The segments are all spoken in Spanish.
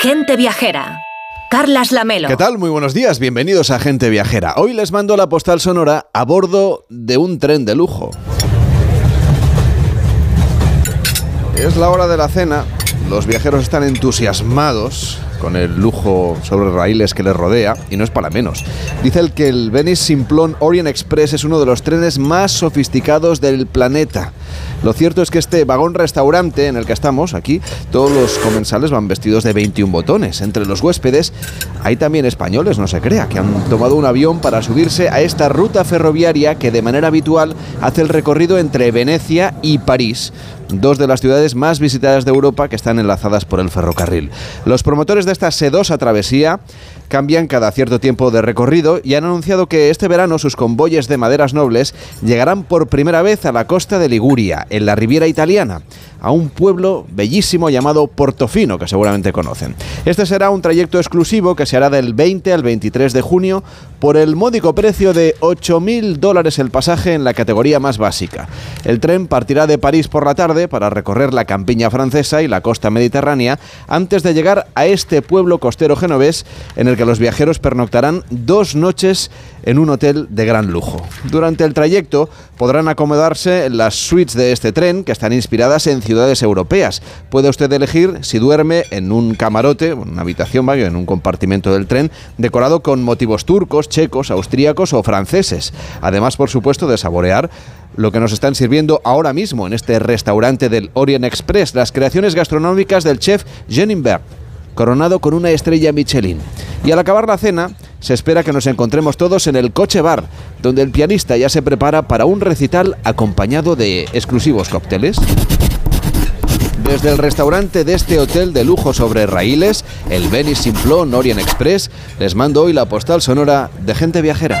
Gente viajera. Carlas Lamelo. ¿Qué tal? Muy buenos días, bienvenidos a Gente Viajera. Hoy les mando la postal sonora a bordo de un tren de lujo. Es la hora de la cena, los viajeros están entusiasmados con el lujo sobre raíles que les rodea, y no es para menos. Dice el que el Venice Simplon Orient Express es uno de los trenes más sofisticados del planeta. Lo cierto es que este vagón restaurante en el que estamos, aquí, todos los comensales van vestidos de 21 botones. Entre los huéspedes hay también españoles, no se crea, que han tomado un avión para subirse a esta ruta ferroviaria que de manera habitual hace el recorrido entre Venecia y París, dos de las ciudades más visitadas de Europa que están enlazadas por el ferrocarril. Los promotores de esta sedosa travesía cambian cada cierto tiempo de recorrido y han anunciado que este verano sus convoyes de maderas nobles llegarán por primera vez a la costa de Liguria, en la Riviera italiana a un pueblo bellísimo llamado Portofino, que seguramente conocen. Este será un trayecto exclusivo que se hará del 20 al 23 de junio por el módico precio de 8.000 dólares el pasaje en la categoría más básica. El tren partirá de París por la tarde para recorrer la campiña francesa y la costa mediterránea antes de llegar a este pueblo costero genovés en el que los viajeros pernoctarán dos noches en un hotel de gran lujo. Durante el trayecto podrán acomodarse en las suites de este tren que están inspiradas en ciudades europeas. Puede usted elegir si duerme en un camarote, una habitación, vaya, en un compartimento del tren, decorado con motivos turcos, checos, austríacos o franceses. Además, por supuesto, de saborear lo que nos están sirviendo ahora mismo en este restaurante del Orient Express, las creaciones gastronómicas del chef Jenenberg coronado con una estrella Michelin. Y al acabar la cena, se espera que nos encontremos todos en el coche bar, donde el pianista ya se prepara para un recital acompañado de exclusivos cócteles. Desde el restaurante de este hotel de lujo sobre raíles, el Venice Simplon Orient Express, les mando hoy la postal sonora de gente viajera.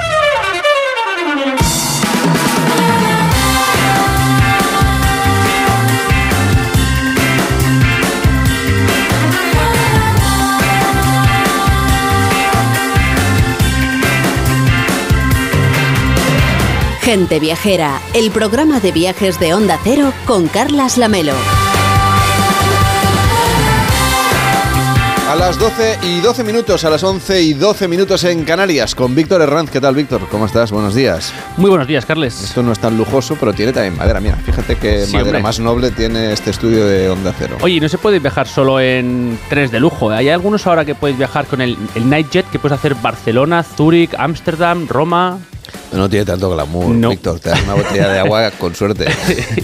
Gente Viajera, el programa de viajes de Onda Cero con Carlas Lamelo. A las 12 y 12 minutos, a las 11 y 12 minutos en Canarias, con Víctor Herranz. ¿Qué tal, Víctor? ¿Cómo estás? Buenos días. Muy buenos días, Carles. Esto no es tan lujoso, pero tiene también madera. Mira, fíjate qué Sí, madera hombre. más noble tiene este estudio de Onda Cero. Oye, no se puede viajar solo en trenes de lujo. Hay algunos ahora que puedes viajar con el, el Nightjet, que puedes hacer Barcelona, Zúrich, Ámsterdam, Roma. No tiene tanto glamour, No. Víctor. Te das una botella de agua con suerte.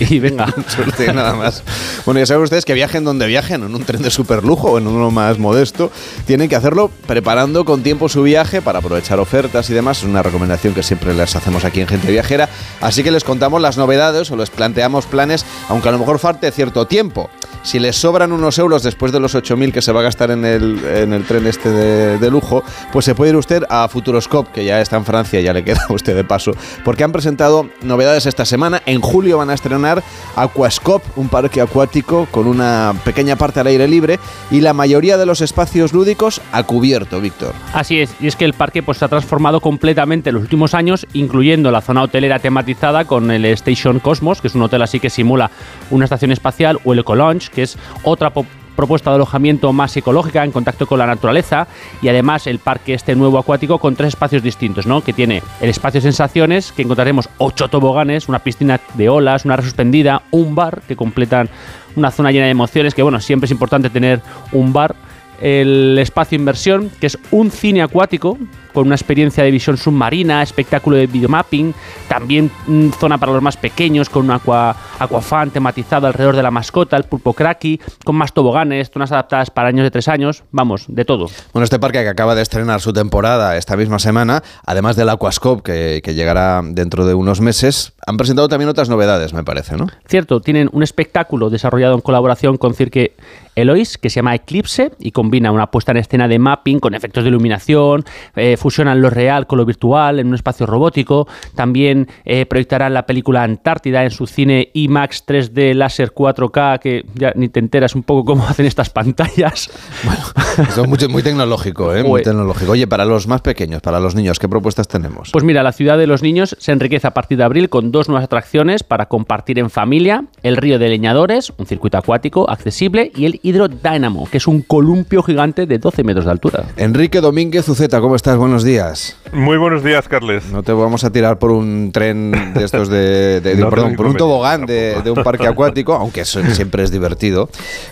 y venga. suerte nada más. Bueno, ya saben ustedes que viajen donde viajen, en un tren de super lujo o en uno más modesto, tienen que hacerlo preparando con tiempo su viaje para aprovechar ofertas y demás. Es una recomendación que siempre les hacemos aquí en Gente Viajera. Así que les contamos las novedades o les planteamos planes, aunque a lo mejor falte cierto tiempo. Si les sobran unos euros después de los 8.000 que se va a gastar en el, en el tren este de, lujo, pues se puede ir usted a Futuroscope, que ya está en Francia, ya le queda a usted de paso, porque han presentado novedades esta semana. En julio van a estrenar Aquascope, un parque acuático con una pequeña parte al aire libre y la mayoría de los espacios lúdicos a cubierto, Víctor. Así es, y es que el parque pues, se ha transformado completamente en los últimos años, incluyendo la zona hotelera tematizada con el Station Cosmos, que es un hotel así que simula una estación espacial, o el Eco Lounge, que es otra propuesta de alojamiento más ecológica en contacto con la naturaleza y además el parque este nuevo acuático con tres espacios distintos, ¿no? Que tiene el espacio sensaciones, que encontraremos ocho toboganes, una piscina de olas, una red suspendida, un bar que completan una zona llena de emociones, que bueno, siempre es importante tener un bar el espacio inversión, que es un cine acuático con una experiencia de visión submarina, espectáculo de videomapping, también mm, zona para los más pequeños con un aqua, aquafan tematizado alrededor de la mascota, el pulpo cracky, con más toboganes, zonas adaptadas para niños de tres años, vamos, de todo. Bueno, este parque que acaba de estrenar su temporada esta misma semana, además del Aquascope que, que llegará dentro de unos meses, han presentado también otras novedades, me parece, ¿no? Cierto, tienen un espectáculo desarrollado en colaboración con Cirque Elois que se llama Eclipse y combina una puesta en escena de mapping con efectos de iluminación, eh, fusionan lo real con lo virtual en un espacio robótico. También eh, proyectarán la película Antártida en su cine IMAX 3D láser 4K, que ya ni te enteras un poco cómo hacen estas pantallas. Bueno, esto es muy, muy tecnológico, ¿eh? Muy tecnológico. Oye, para los más pequeños, para los niños, ¿qué propuestas tenemos? Pues mira, la ciudad de los niños se enriquece a partir de abril con dos nuevas atracciones para compartir en familia: el río de leñadores, un circuito acuático accesible, y el Hydro Dynamo, que es un columpio gigante de 12 metros de altura. Enrique Domínguez Uceta, ¿cómo estás? Buenos días. Muy buenos días, Carles. No te vamos a tirar por un tren de estos de. perdón, por un tobogán de, un parque acuático, aunque eso siempre es divertido.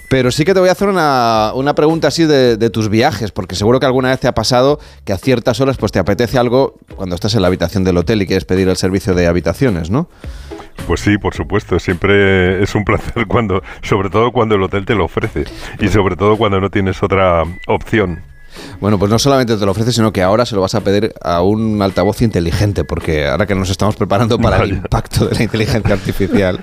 Pero sí que te voy a hacer una, pregunta así de, de, tus viajes, porque seguro que alguna vez te ha pasado que a ciertas horas pues te apetece algo cuando estás en la habitación del hotel y quieres pedir el servicio de habitaciones, ¿no? Pues sí, por supuesto. Siempre es un placer cuando, sobre todo cuando el hotel te lo ofrece y sobre todo cuando no tienes otra opción. Bueno, pues no solamente te lo ofrece, sino que ahora se lo vas a pedir a un altavoz inteligente, porque ahora que nos estamos preparando para el impacto de la inteligencia artificial,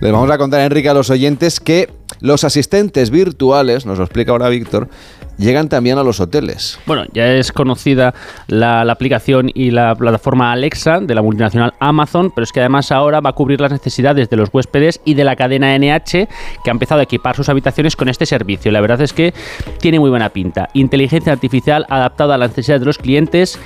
les vamos a contar, Enrique, a los oyentes que los asistentes virtuales, nos lo explica ahora Víctor, llegan también a los hoteles. Bueno, ya es conocida la, aplicación y la plataforma Alexa de la multinacional Amazon, pero es que además ahora va a cubrir las necesidades de los huéspedes y de la cadena NH que ha empezado a equipar sus habitaciones con este servicio. La verdad es que tiene muy buena pinta. Inteligencia artificial adaptada a las necesidades de los clientes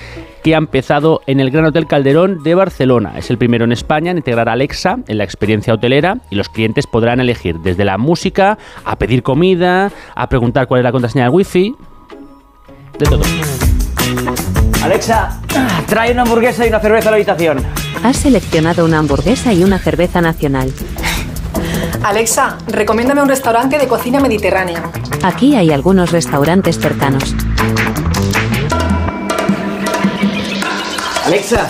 que ha empezado en el Gran Hotel Calderón de Barcelona. Es el primero en España en integrar Alexa en la experiencia hotelera y los clientes podrán elegir desde la música a pedir comida, a preguntar cuál es la contraseña del wifi, de todo. Alexa, trae una hamburguesa y una cerveza a la habitación. Has seleccionado una hamburguesa y una cerveza nacional. Alexa, recomiéndame un restaurante de cocina mediterránea. Aquí hay algunos restaurantes cercanos. Alexa,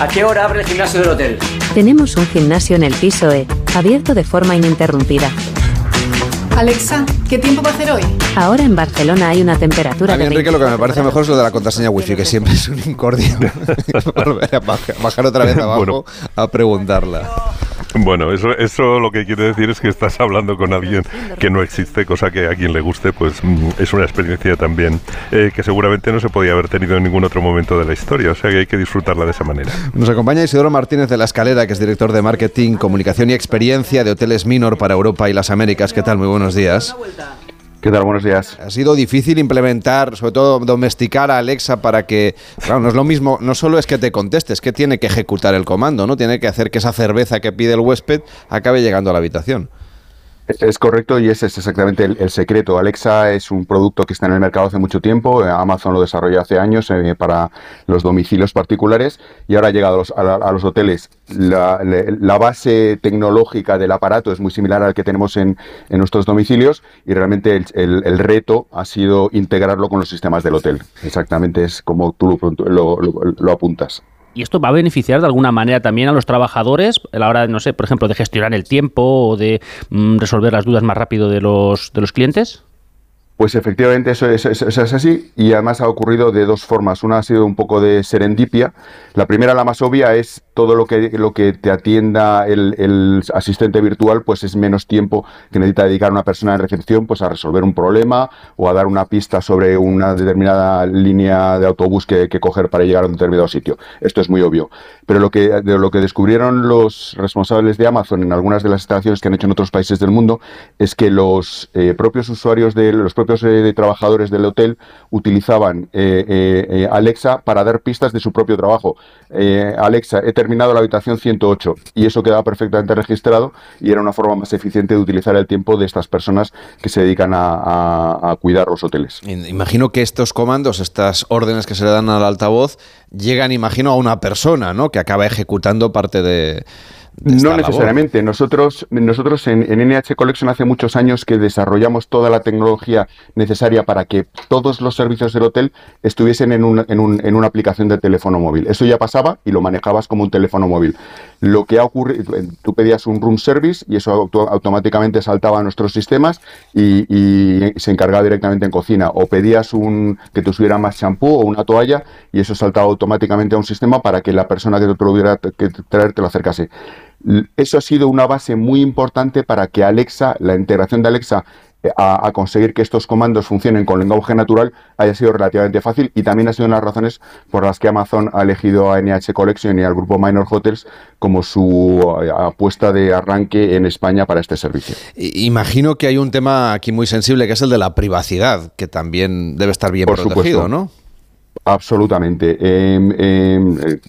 ¿a qué hora abre el gimnasio del hotel? Tenemos un gimnasio en el piso E, abierto de forma ininterrumpida. Alexa, ¿qué tiempo va a hacer hoy? Ahora en Barcelona hay una temperatura a mí, Enrique, lo que me parece mejor es lo de la contraseña wifi, que siempre es un incordio. Volver a bajar, otra vez abajo a preguntarla. Bueno, eso, eso lo que quiere decir es que estás hablando con alguien que no existe, cosa que a quien le guste, pues mm, es una experiencia también eh, que seguramente no se podía haber tenido en ningún otro momento de la historia, o sea que hay que disfrutarla de esa manera. Nos acompaña Isidoro Martínez de la Escalera, que es director de Marketing, Comunicación y Experiencia de Hoteles Minor para Europa y las Américas. ¿Qué tal? Muy buenos días. ¿Qué tal? Buenos días. Ha sido difícil implementar, sobre todo domesticar a Alexa para que, claro, no es lo mismo, no solo es que te conteste, es que tiene que ejecutar el comando, ¿no? Tiene que hacer que esa cerveza que pide el huésped acabe llegando a la habitación. Es correcto y ese es exactamente el, secreto. Alexa es un producto que está en el mercado hace mucho tiempo. Eh, Amazon lo desarrolló hace años eh, para los domicilios particulares y ahora ha llegado a los, hoteles. La, base tecnológica del aparato es muy similar al que tenemos en, nuestros domicilios y realmente el, reto ha sido integrarlo con los sistemas del hotel. Exactamente es como tú lo apuntas. ¿Y esto va a beneficiar de alguna manera también a los trabajadores a la hora, no sé, por ejemplo, de gestionar el tiempo o de mm, resolver las dudas más rápido de los, de los clientes? Pues efectivamente eso es, así y además ha ocurrido de dos formas. Una ha sido un poco de serendipia. La primera, la más obvia, es todo lo que, lo que te atienda el, asistente virtual, pues es menos tiempo que necesita dedicar una persona en recepción pues a resolver un problema o a dar una pista sobre una determinada línea de autobús que, coger para llegar a un determinado sitio. Esto es muy obvio. Pero lo que, lo que descubrieron los responsables de Amazon en algunas de las instalaciones que han hecho en otros países del mundo es que los eh, propios usuarios de los propios eh, trabajadores del hotel utilizaban eh, Alexa para dar pistas de su propio trabajo. Alexa, he terminado la habitación 108 y eso quedaba perfectamente registrado y era una forma más eficiente de utilizar el tiempo de estas personas que se dedican a, cuidar los hoteles. Imagino que estos comandos, estas órdenes que se le dan al altavoz, llegan, imagino, a una persona, ¿no? Que acaba ejecutando parte de no necesariamente. Nosotros, nosotros en, NH Collection hace muchos años que desarrollamos toda la tecnología necesaria para que todos los servicios del hotel estuviesen en, un, en, un, en una aplicación de teléfono móvil. Eso ya pasaba y lo manejabas como un teléfono móvil. Lo que ha ocurrido, tú pedías un room service y eso automáticamente saltaba a nuestros sistemas y, se encargaba directamente en cocina. O pedías un que te tuviera más champú o una toalla y eso saltaba automáticamente a un sistema para que la persona que te lo hubiera que traer te lo acercase. Eso ha sido una base muy importante para que Alexa, la integración de Alexa a, conseguir que estos comandos funcionen con lenguaje natural haya sido relativamente fácil y también ha sido una de las razones por las que Amazon ha elegido a NH Collection y al grupo Minor Hotels como su eh, apuesta de arranque en España para este servicio. Imagino que hay un tema aquí muy sensible que es el de la privacidad, que también debe estar bien protegido, ¿no? Absolutamente. Em, em, eh,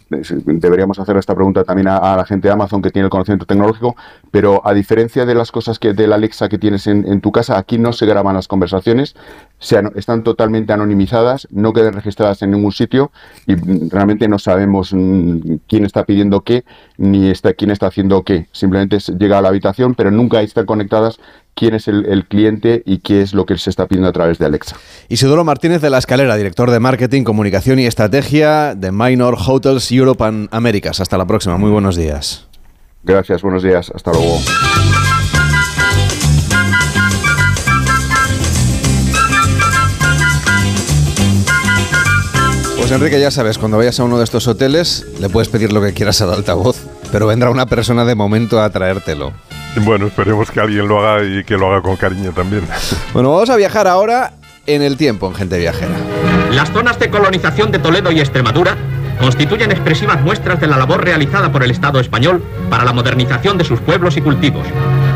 deberíamos hacer esta pregunta también a, la gente de Amazon que tiene el conocimiento tecnológico, pero a diferencia de las cosas que de la Alexa que tienes en, tu casa, aquí no se graban las conversaciones, están totalmente anonimizadas, no quedan registradas en ningún sitio y realmente no sabemos mm, quién está pidiendo qué ni está, quién está haciendo qué. Simplemente llega a la habitación, pero nunca están conectadas quién es el, cliente y qué es lo que se está pidiendo a través de Alexa. Isidoro Martínez de la Escalera, director de Marketing, Comunicación y Estrategia de Minor Hotels Europe and Americas. Hasta la próxima, muy buenos días. Gracias, buenos días, hasta luego. Pues Enrique, ya sabes, cuando vayas a uno de estos hoteles, le puedes pedir lo que quieras al altavoz, pero vendrá una persona de momento a traértelo. Bueno, esperemos que alguien lo haga y que lo haga con cariño también. Bueno, vamos a viajar ahora en el tiempo en Gente Viajera. Las zonas de colonización de Toledo y Extremadura constituyen expresivas muestras de la labor realizada por el Estado español para la modernización de sus pueblos y cultivos.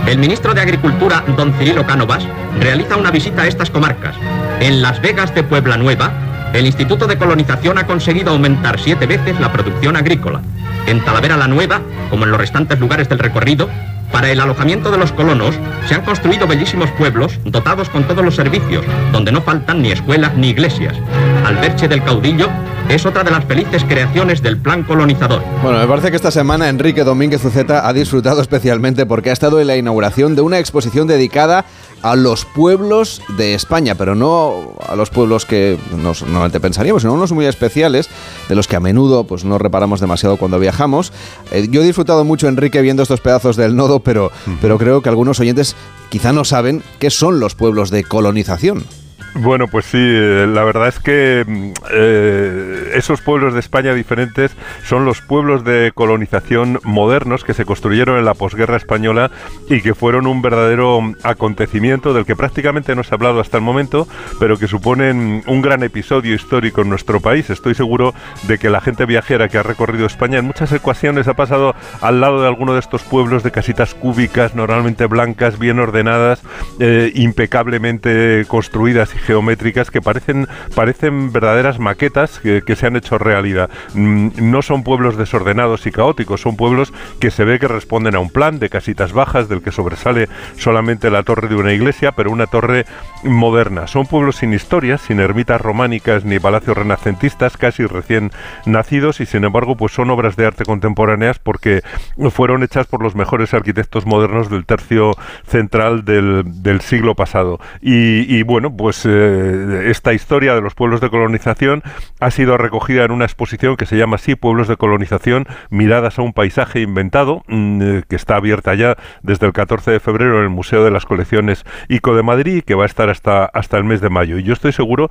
El ministro de Agricultura, don Cirilo Cánovas, realiza una visita a estas comarcas. En Las Vegas de Puebla Nueva, el Instituto de Colonización ha conseguido aumentar siete veces la producción agrícola. En Talavera la Nueva, como en los restantes lugares del recorrido, para el alojamiento de los colonos se han construido bellísimos pueblos dotados con todos los servicios, donde no faltan ni escuelas ni iglesias. Alberche del Caudillo es otra de las felices creaciones del plan colonizador. Bueno, me parece que esta semana Enrique Domínguez Uceta ha disfrutado especialmente porque ha estado en la inauguración de una exposición dedicada a los pueblos de España, pero no a los pueblos que nos, normalmente pensaríamos, sino unos muy especiales, de los que a menudo pues, no reparamos demasiado cuando viajamos. Eh, yo he disfrutado mucho, Enrique, viendo estos pedazos del nodo, pero, pero creo que algunos oyentes quizá no saben qué son los pueblos de colonización. Bueno, pues sí, eh, la verdad es que mm, eh, esos pueblos de España diferentes son los pueblos de colonización modernos que se construyeron en la posguerra española y que fueron un verdadero acontecimiento del que prácticamente no se ha hablado hasta el momento, pero que suponen un gran episodio histórico en nuestro país. Estoy seguro de que la gente viajera que ha recorrido España en muchas ecuaciones ha pasado al lado de alguno de estos pueblos de casitas cúbicas, normalmente blancas, bien ordenadas, eh, impecablemente construidas y geométricas que parecen, parecen verdaderas maquetas que, se han hecho realidad. Mm, no son pueblos desordenados y caóticos, son pueblos que se ve que responden a un plan de casitas bajas del que sobresale solamente la torre de una iglesia, pero una torre moderna. Son pueblos sin historias, sin ermitas románicas ni palacios renacentistas, casi recién nacidos y sin embargo pues son obras de arte contemporáneas porque fueron hechas por los mejores arquitectos modernos del tercio central del, siglo pasado. Y, bueno, pues eh, esta historia de los pueblos de colonización ha sido recogida en una exposición que se llama así Pueblos de colonización, miradas a un paisaje inventado, mm, eh, que está abierta ya desde el 14 de febrero en el Museo de las Colecciones ICO de Madrid y que va a estar hasta, hasta el mes de mayo. Y yo estoy seguro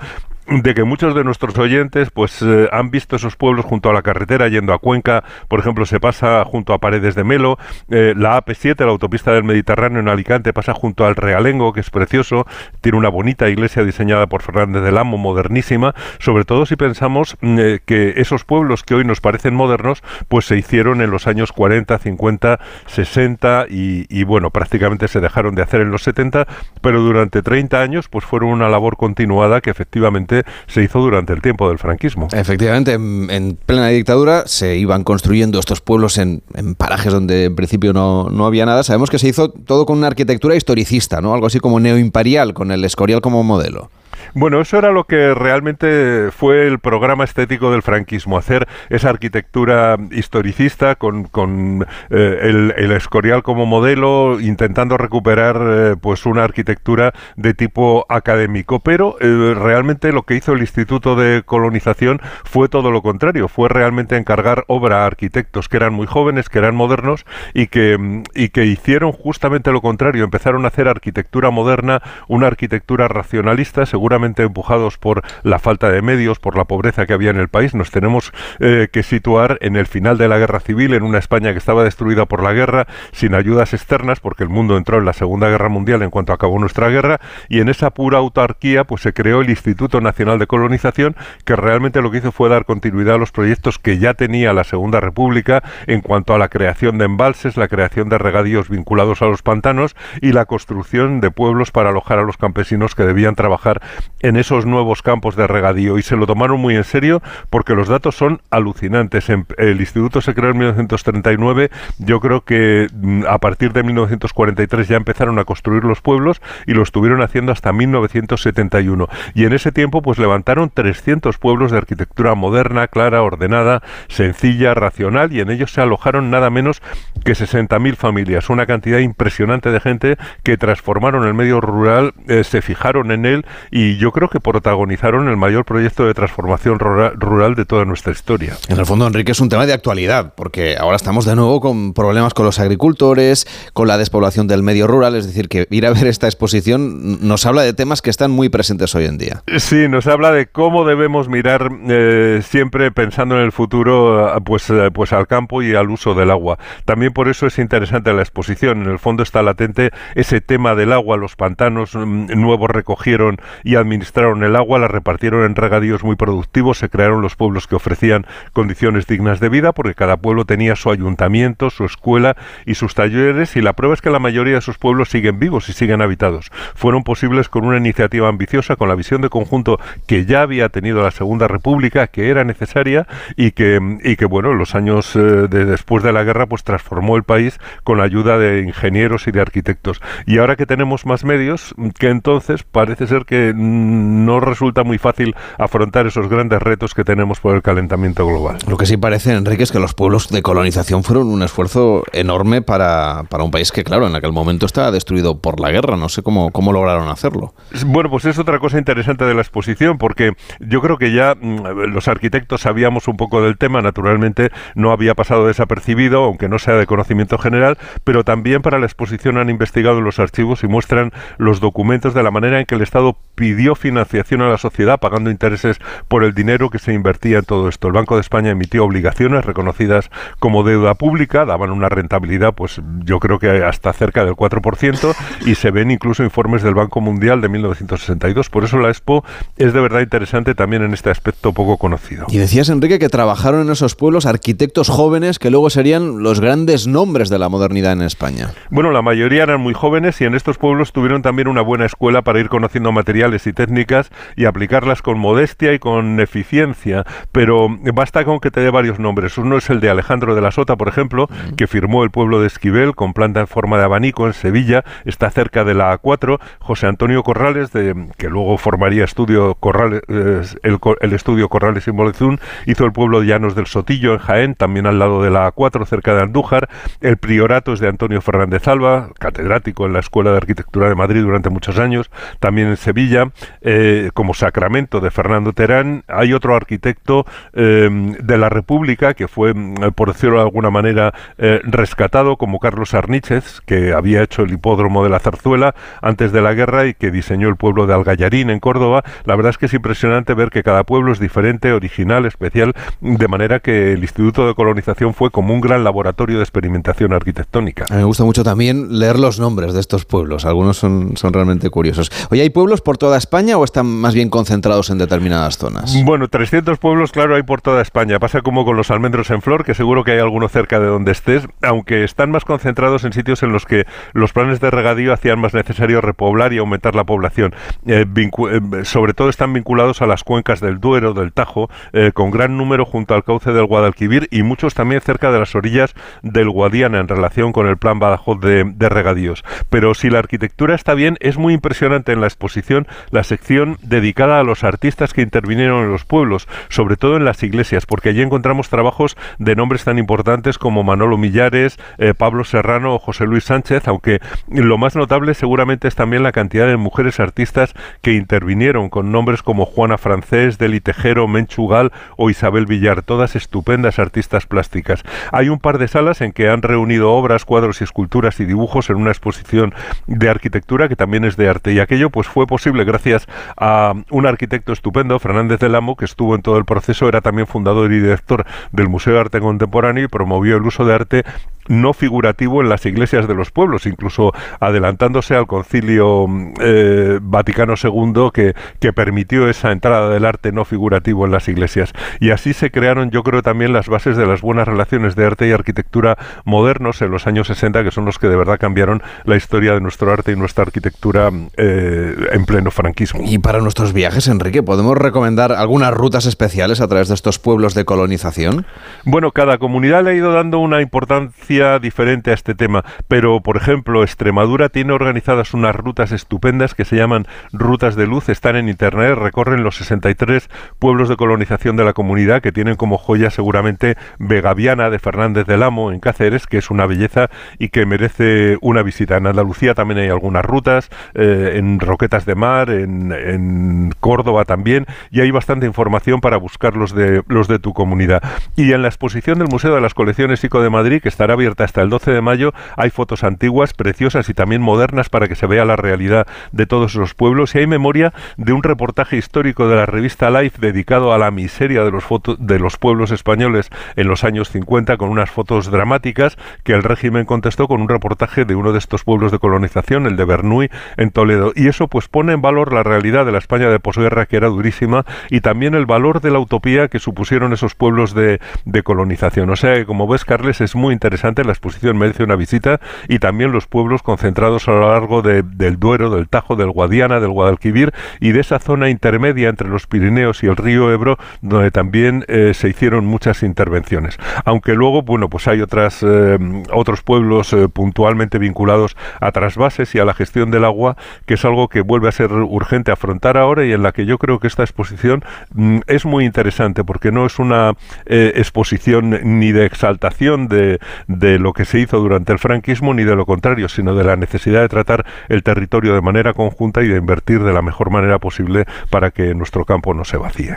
de que muchos de nuestros oyentes pues eh, han visto esos pueblos junto a la carretera yendo a Cuenca, por ejemplo, se pasa junto a Paredes de Melo, eh, la AP7, la autopista del Mediterráneo en Alicante pasa junto al Realengo, que es precioso, tiene una bonita iglesia diseñada por Fernández del Amo, modernísima, sobre todo si pensamos mm, eh, que esos pueblos que hoy nos parecen modernos, pues se hicieron en los años 40, 50, 60 y, bueno, prácticamente se dejaron de hacer en los 70, pero durante 30 años pues fueron una labor continuada que efectivamente se hizo durante el tiempo del franquismo. Efectivamente, en, plena dictadura se iban construyendo estos pueblos en, parajes donde en principio no, no, había nada. Sabemos que se hizo todo con una arquitectura historicista, ¿no? Algo así como neoimperial, con el Escorial como modelo. Bueno, eso era lo que realmente fue el programa estético del franquismo, hacer esa arquitectura historicista con, eh, el, Escorial como modelo, intentando recuperar eh, pues una arquitectura de tipo académico. Pero eh, realmente lo que hizo el Instituto de Colonización fue todo lo contrario, fue realmente encargar obra a arquitectos que eran muy jóvenes, que eran modernos y que, y que hicieron justamente lo contrario, empezaron a hacer arquitectura moderna, una arquitectura racionalista, seguramente empujados por la falta de medios, por la pobreza que había en el país, nos tenemos eh, que situar en el final de la guerra civil, en una España que estaba destruida por la guerra, sin ayudas externas, porque el mundo entró en la Segunda Guerra Mundial en cuanto acabó nuestra guerra, y en esa pura autarquía pues se creó el Instituto Nacional de Colonización, que realmente lo que hizo fue dar continuidad a los proyectos que ya tenía la Segunda República en cuanto a la creación de embalses, la creación de regadíos vinculados a los pantanos y la construcción de pueblos para alojar a los campesinos que debían trabajar en esos nuevos campos de regadío. Y se lo tomaron muy en serio porque los datos son alucinantes. El instituto se creó en 1939. Yo creo que mm, a partir de 1943 ya empezaron a construir los pueblos y lo estuvieron haciendo hasta 1971. Y en ese tiempo pues levantaron 300 pueblos de arquitectura moderna, clara, ordenada, sencilla, racional y en ellos se alojaron nada menos que 60.000 familias. Una cantidad impresionante de gente que transformaron el medio rural, eh, se fijaron en él y yo creo que protagonizaron el mayor proyecto de transformación rural de toda nuestra historia. En el fondo, Enrique, es un tema de actualidad, porque ahora estamos de nuevo con problemas con los agricultores, con la despoblación del medio rural, es decir, que ir a ver esta exposición nos habla de temas que están muy presentes hoy en día. Sí, nos habla de cómo debemos mirar eh, siempre pensando en el futuro pues, eh, pues al campo y al uso del agua. También por eso es interesante la exposición. En el fondo está latente ese tema del agua. Los pantanos mm, nuevos recogieron y administraron el agua, la repartieron en regadíos muy productivos, se crearon los pueblos que ofrecían condiciones dignas de vida, porque cada pueblo tenía su ayuntamiento, su escuela y sus talleres, y la prueba es que la mayoría de esos pueblos siguen vivos y siguen habitados. Fueron posibles con una iniciativa ambiciosa, con la visión de conjunto que ya había tenido la Segunda República, que era necesaria y que, y que bueno, los años eh, de después de la guerra, pues transformó el país con la ayuda de ingenieros y de arquitectos. Y ahora que tenemos más medios, que entonces parece ser que no resulta muy fácil afrontar esos grandes retos que tenemos por el calentamiento global. Lo que sí parece, Enrique, es que los pueblos de colonización fueron un esfuerzo enorme para, para un país que, claro, en aquel momento estaba destruido por la guerra. No sé cómo, cómo lograron hacerlo. Bueno, pues es otra cosa interesante de la exposición, porque yo creo que ya mm, los arquitectos sabíamos un poco del tema, naturalmente no había pasado desapercibido, aunque no sea de conocimiento general, pero también para la exposición han investigado los archivos y muestran los documentos de la manera en que el Estado pidió financiación a la sociedad pagando intereses por el dinero que se invertía en todo esto. El Banco de España emitió obligaciones reconocidas como deuda pública, daban una rentabilidad, pues yo creo que hasta cerca del 4%, y se ven incluso informes del Banco Mundial de 1962. Por eso la Expo es de verdad interesante también en este aspecto poco conocido. Y decías, Enrique, que trabajaron en esos pueblos arquitectos jóvenes que luego serían los grandes nombres de la modernidad en España. Bueno, la mayoría eran muy jóvenes y en estos pueblos tuvieron también una buena escuela para ir conociendo materiales y técnicas y aplicarlas con modestia y con eficiencia, pero basta con que te dé varios nombres. Uno es el de Alejandro de la Sota, por ejemplo, que firmó el pueblo de Esquivel con planta en forma de abanico en Sevilla, está cerca de la A4. José Antonio Corrales, de, que luego formaría estudio Corrales, eh, el, estudio Corrales y Molezún, hizo el pueblo de Llanos del Sotillo en Jaén, también al lado de la A4, cerca de Andújar. El priorato es de Antonio Fernández Alba, catedrático en la Escuela de Arquitectura de Madrid durante muchos años, también en Sevilla, eh, como sacramento de Fernando Terán. Hay otro arquitecto eh, de la República que fue, mm, por decirlo de alguna manera, eh, rescatado, como Carlos Arníchez, que había hecho el hipódromo de la Zarzuela antes de la guerra y que diseñó el pueblo de Algallarín en Córdoba. La verdad es que es impresionante ver que cada pueblo es diferente, original, especial, de manera que el Instituto de Colonización fue como un gran laboratorio de experimentación arquitectónica. Me gusta mucho también leer los nombres de estos pueblos, algunos son, son realmente curiosos. Oye, ¿hay pueblos por toda España o están más bien concentrados en determinadas zonas? Bueno, 300 pueblos, claro, hay por toda España. Pasa como con los almendros en flor, que seguro que hay alguno cerca de donde estés, aunque están más concentrados en sitios en los que los planes de regadío hacían más necesario repoblar y aumentar la población. Eh, eh, sobre todo están vinculados a las cuencas del Duero, del Tajo, eh, con gran número junto al cauce del Guadalquivir y muchos también cerca de las orillas del Guadiana en relación con el plan Badajoz de, de regadíos. Pero si la arquitectura está bien, es muy impresionante en la exposición la sección dedicada a los artistas que intervinieron en los pueblos, sobre todo en las iglesias, porque allí encontramos trabajos de nombres tan importantes como Manolo Millares, eh, Pablo Serrano o José Luis Sánchez, aunque lo más notable seguramente es también la cantidad de mujeres artistas que intervinieron con nombres como Juana Francés, Deli Tejero, Menchugal o Isabel Villar, todas estupendas artistas plásticas. Hay un par de salas en que han reunido obras, cuadros y esculturas y dibujos en una exposición de arquitectura que también es de arte y aquello pues fue posible gracias gracias a un arquitecto estupendo, Fernández del Amo, que estuvo en todo el proceso, era también fundador y director del Museo de Arte Contemporáneo y promovió el uso de arte no figurativo en las iglesias de los pueblos, incluso adelantándose al concilio eh, Vaticano II que, que, permitió esa entrada del arte no figurativo en las iglesias. Y así se crearon, yo creo, también las bases de las buenas relaciones de arte y arquitectura modernos en los años 60, que son los que de verdad cambiaron la historia de nuestro arte y nuestra arquitectura eh, en pleno franquismo. Y para nuestros viajes, Enrique, ¿podemos recomendar algunas rutas especiales a través de estos pueblos de colonización? Bueno, cada comunidad le ha ido dando una importancia diferente a este tema, pero por ejemplo Extremadura tiene organizadas unas rutas estupendas que se llaman rutas de luz, están en internet, recorren los 63 pueblos de colonización de la comunidad que tienen como joya seguramente Vegaviana de Fernández del Amo en Cáceres, que es una belleza y que merece una visita. En Andalucía también hay algunas rutas, eh, en Roquetas de Mar, en, Córdoba también, y hay bastante información para buscar los de, los de tu comunidad. Y en la exposición del Museo de las Colecciones ICO de Madrid, que estará hasta el 12 de mayo. Hay fotos antiguas, preciosas y también modernas para que se vea la realidad de todos esos pueblos. Y hay memoria de un reportaje histórico de la revista Life dedicado a la miseria de los, de los pueblos españoles en los años 50 con unas fotos dramáticas que el régimen contestó con un reportaje de uno de estos pueblos de colonización, el de Bernuy, en Toledo. Y eso pues pone en valor la realidad de la España de posguerra que era durísima y también el valor de la utopía que supusieron esos pueblos de, de colonización. O sea que como ves, Carles, es muy interesante la exposición merece una visita y también los pueblos concentrados a lo largo del Duero, del Tajo, del Guadiana, del Guadalquivir y de esa zona intermedia entre los Pirineos y el río Ebro, donde también eh, se hicieron muchas intervenciones. Aunque luego, bueno, pues hay otras, eh, otros pueblos eh, puntualmente vinculados a trasvases y a la gestión del agua, que es algo que vuelve a ser urgente afrontar ahora y en la que yo creo que esta exposición mm, es muy interesante porque no es una exposición ni de exaltación de de lo que se hizo durante el franquismo ni de lo contrario, sino de la necesidad de tratar el territorio de manera conjunta y de invertir de la mejor manera posible para que nuestro campo no se vacíe.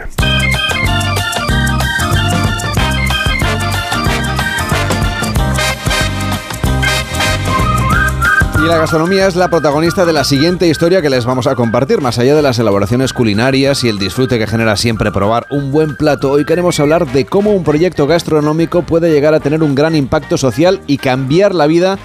Y la gastronomía es la protagonista de la siguiente historia que les vamos a compartir. Más allá de las elaboraciones culinarias y el disfrute que genera siempre probar un buen plato, hoy queremos hablar de cómo un proyecto gastronómico puede llegar a tener un gran impacto social y cambiar la vida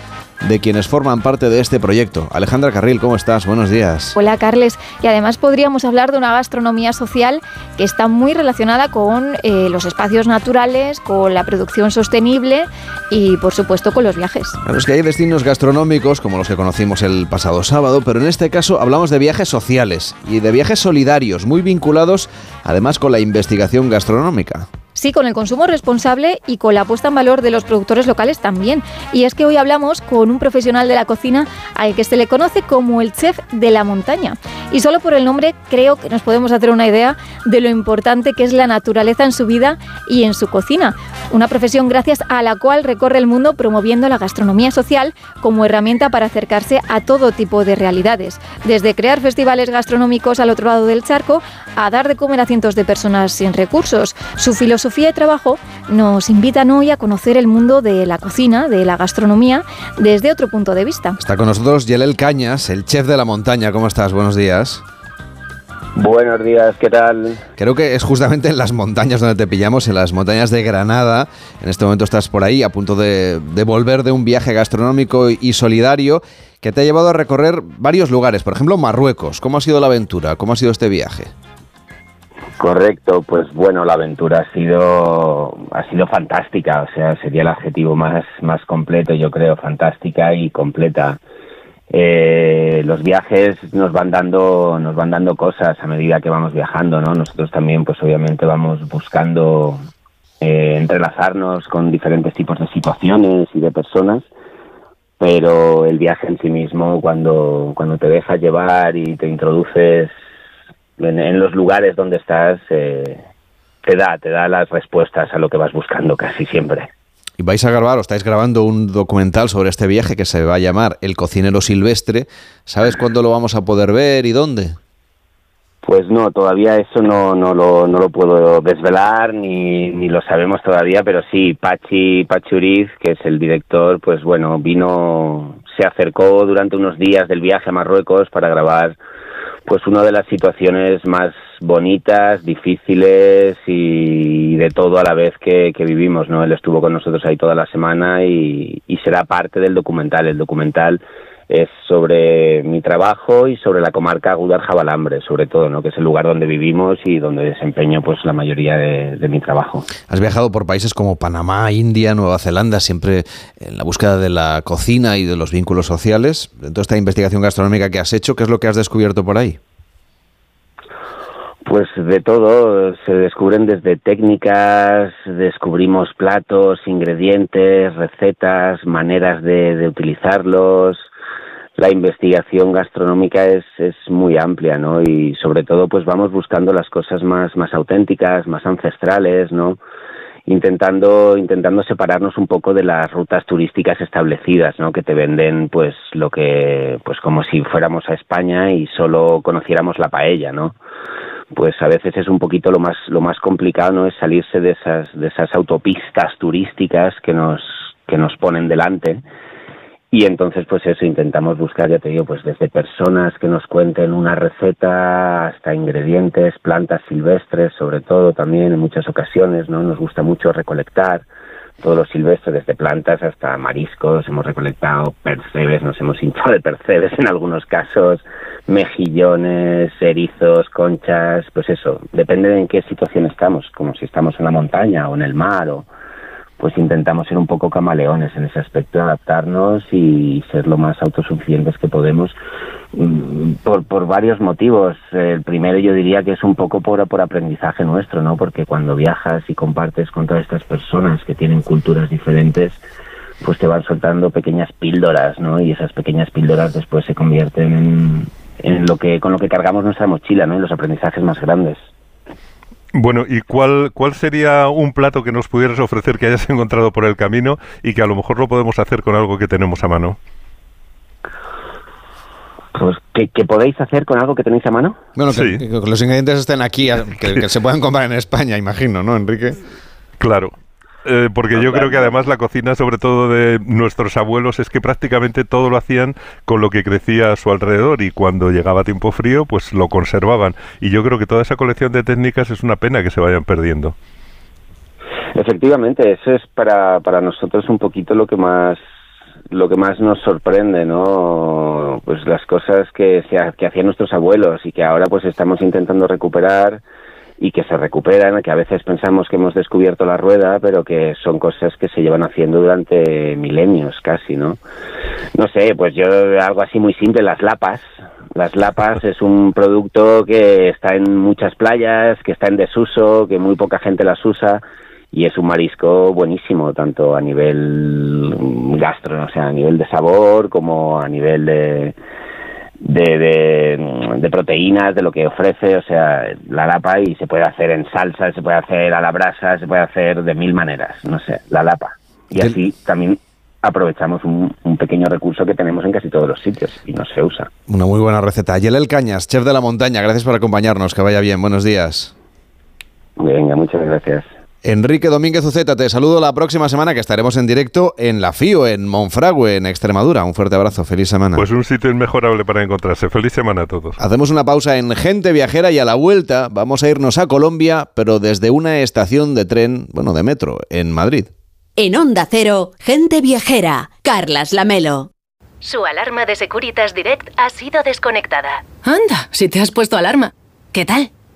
de quienes forman parte de este proyecto. Alejandra Carril, ¿cómo estás? Buenos días. Hola, Carles. Y además podríamos hablar de una gastronomía social que está muy relacionada con eh, los espacios naturales, con la producción sostenible y, por supuesto, con los viajes. Claro, es que hay destinos gastronómicos como los que conocimos el pasado sábado, pero en este caso hablamos de viajes sociales y de viajes solidarios, muy vinculados además con la investigación gastronómica. Sí, con el consumo responsable y con la puesta en valor de los productores locales también. Y es que hoy hablamos con un profesional de la cocina al que se le conoce como el chef de la montaña. Y solo por el nombre creo que nos podemos hacer una idea de lo importante que es la naturaleza en su vida y en su cocina. Una profesión gracias a la cual recorre el mundo promoviendo la gastronomía social como herramienta para acercarse a todo tipo de realidades. Desde crear festivales gastronómicos al otro lado del charco a dar de comer a cientos de personas sin recursos. Su filosofía Sofía de Trabajo nos invitan hoy a conocer el mundo de la cocina, de la gastronomía, desde otro punto de vista. Está con nosotros Yelel Cañas, el chef de la montaña. ¿Cómo estás? Buenos días. Buenos días, ¿qué tal? Creo que es justamente en las montañas donde te pillamos, en las montañas de Granada. En este momento estás por ahí, a punto de, de, volver de un viaje gastronómico y solidario que te ha llevado a recorrer varios lugares, por ejemplo Marruecos. ¿Cómo ha sido la aventura? ¿Cómo ha sido este viaje? Correcto, pues bueno, la aventura ha sido ha sido fantástica, o sea, sería el adjetivo más más completo, yo creo, fantástica y completa. Eh, los viajes nos van dando nos van dando cosas a medida que vamos viajando, ¿no? Nosotros también, pues obviamente vamos buscando eh, entrelazarnos con diferentes tipos de situaciones y de personas, pero el viaje en sí mismo, cuando cuando te dejas llevar y te introduces en, los lugares donde estás eh, te da, te da las respuestas a lo que vas buscando casi siempre. Y vais a grabar, o estáis grabando un documental sobre este viaje que se va a llamar El cocinero silvestre. ¿Sabes cuándo lo vamos a poder ver y dónde? Pues no, todavía eso no, no, lo, no lo puedo desvelar ni, ni lo sabemos todavía, pero sí, Pachi, Pachi Uriz, que es el director, pues bueno, vino, se acercó durante unos días del viaje a Marruecos para grabar pues una de las situaciones más bonitas, difíciles y de todo a la vez que, que vivimos, ¿no? Él estuvo con nosotros ahí toda la semana y, y será parte del documental. El documental es sobre mi trabajo y sobre la comarca Gudar-Jabalambre, sobre todo, ¿no? que es el lugar donde vivimos y donde desempeño pues la mayoría de, de, mi trabajo. Has viajado por países como Panamá, India, Nueva Zelanda, siempre en la búsqueda de la cocina y de los vínculos sociales. En toda esta investigación gastronómica que has hecho, ¿qué es lo que has descubierto por ahí? Pues de todo, se descubren desde técnicas, descubrimos platos, ingredientes, recetas, maneras de, de utilizarlos, la investigación gastronómica es, es muy amplia, ¿no? Y sobre todo, pues vamos buscando las cosas más, más auténticas, más ancestrales, ¿no? Intentando, intentando separarnos un poco de las rutas turísticas establecidas, ¿no? Que te venden, pues, lo que, pues como si fuéramos a España y solo conociéramos la paella, ¿no? Pues a veces es un poquito lo más, lo más complicado, ¿no? Es salirse de esas, de esas autopistas turísticas que nos, que nos ponen delante y entonces, pues eso, intentamos buscar, ya te digo, pues desde personas que nos cuenten una receta hasta ingredientes, plantas silvestres, sobre todo también en muchas ocasiones, ¿no? Nos gusta mucho recolectar todo lo silvestre, desde plantas hasta mariscos, hemos recolectado percebes, nos hemos hinchado de percebes en algunos casos, mejillones, erizos, conchas, pues eso, depende de en qué situación estamos, como si estamos en la montaña o en el mar o pues intentamos ser un poco camaleones en ese aspecto, adaptarnos y ser lo más autosuficientes que podemos mm, por, por varios motivos. El primero yo diría que es un poco por, por aprendizaje nuestro, ¿no? Porque cuando viajas y compartes con todas estas personas que tienen culturas diferentes, pues te van soltando pequeñas píldoras, ¿no? Y esas pequeñas píldoras después se convierten en, en lo que con lo que cargamos nuestra mochila, ¿no? En los aprendizajes más grandes. Bueno, ¿y cuál, cuál sería un plato que nos pudieras ofrecer que hayas encontrado por el camino y que a lo mejor lo podemos hacer con algo que tenemos a mano? Pues que, que podéis hacer con algo que tenéis a mano. Bueno, que, Sí. que los ingredientes estén aquí, que, que se puedan comprar en España, imagino, ¿no, Enrique? Claro. Eh, porque yo creo que además la cocina, sobre todo de nuestros abuelos, es que prácticamente todo lo hacían con lo que crecía a su alrededor y cuando llegaba tiempo frío, pues lo conservaban. Y yo creo que toda esa colección de técnicas es una pena que se vayan perdiendo. Efectivamente, eso es para, para nosotros un poquito lo que más lo que más nos sorprende, ¿no? Pues las cosas que, que hacían nuestros abuelos y que ahora pues estamos intentando recuperar y que se recuperan, que a veces pensamos que hemos descubierto la rueda, pero que son cosas que se llevan haciendo durante milenios casi, ¿no? No sé, pues yo algo así muy simple, las lapas. Las lapas es un producto que está en muchas playas, que está en desuso, que muy poca gente las usa y es un marisco buenísimo, tanto a nivel gastro, o sea, a nivel de sabor como a nivel de, de, de, de proteínas, de lo que ofrece, o sea, la lapa y se puede hacer en salsa, se puede hacer a la brasa, se puede hacer de mil maneras, no sé, la lapa. Y así también aprovechamos un, un pequeño recurso que tenemos en casi todos los sitios y no se usa. Una muy buena receta. Yelel Cañas, chef de la montaña, gracias por acompañarnos, que vaya bien, buenos días. Venga, muchas gracias. Enrique Domínguez Uceta, te saludo la próxima semana que estaremos en directo en La FIO, en Monfragüe, en Extremadura. Un fuerte abrazo, feliz semana. Pues un sitio inmejorable para encontrarse. Feliz semana a todos. Hacemos una pausa en Gente Viajera y a la vuelta vamos a irnos a Colombia, pero desde una estación de tren, bueno, de metro, en Madrid. En Onda Cero, gente viajera. Carlas Lamelo. Su alarma de Securitas Direct ha sido desconectada. Anda, si te has puesto alarma. ¿Qué tal?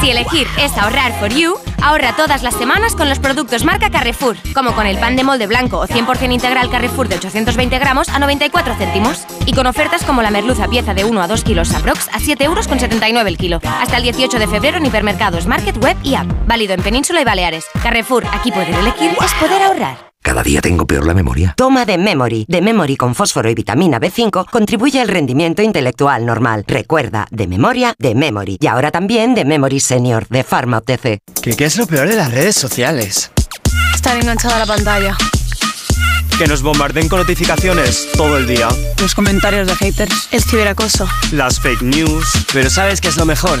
Si elegir es ahorrar for you, ahorra todas las semanas con los productos marca Carrefour, como con el pan de molde blanco o 100% integral Carrefour de 820 gramos a 94 céntimos. Y con ofertas como la merluza pieza de 1 a 2 kilos aprox a 7 euros con 79 el kilo. Hasta el 18 de febrero en hipermercados, market, web y app. Válido en Península y Baleares. Carrefour, aquí poder elegir es poder ahorrar. Cada día tengo peor la memoria. Toma de Memory. De Memory con fósforo y vitamina B5 contribuye al rendimiento intelectual normal. Recuerda, de memoria, de Memory. Y ahora también de Memory Senior, de Pharma OTC. ¿Qué, qué es lo peor de las redes sociales? Estar enganchada a la pantalla. Que nos bombarden con notificaciones todo el día. Los comentarios de haters. El ciberacoso. Las fake news. Pero ¿sabes qué es lo mejor?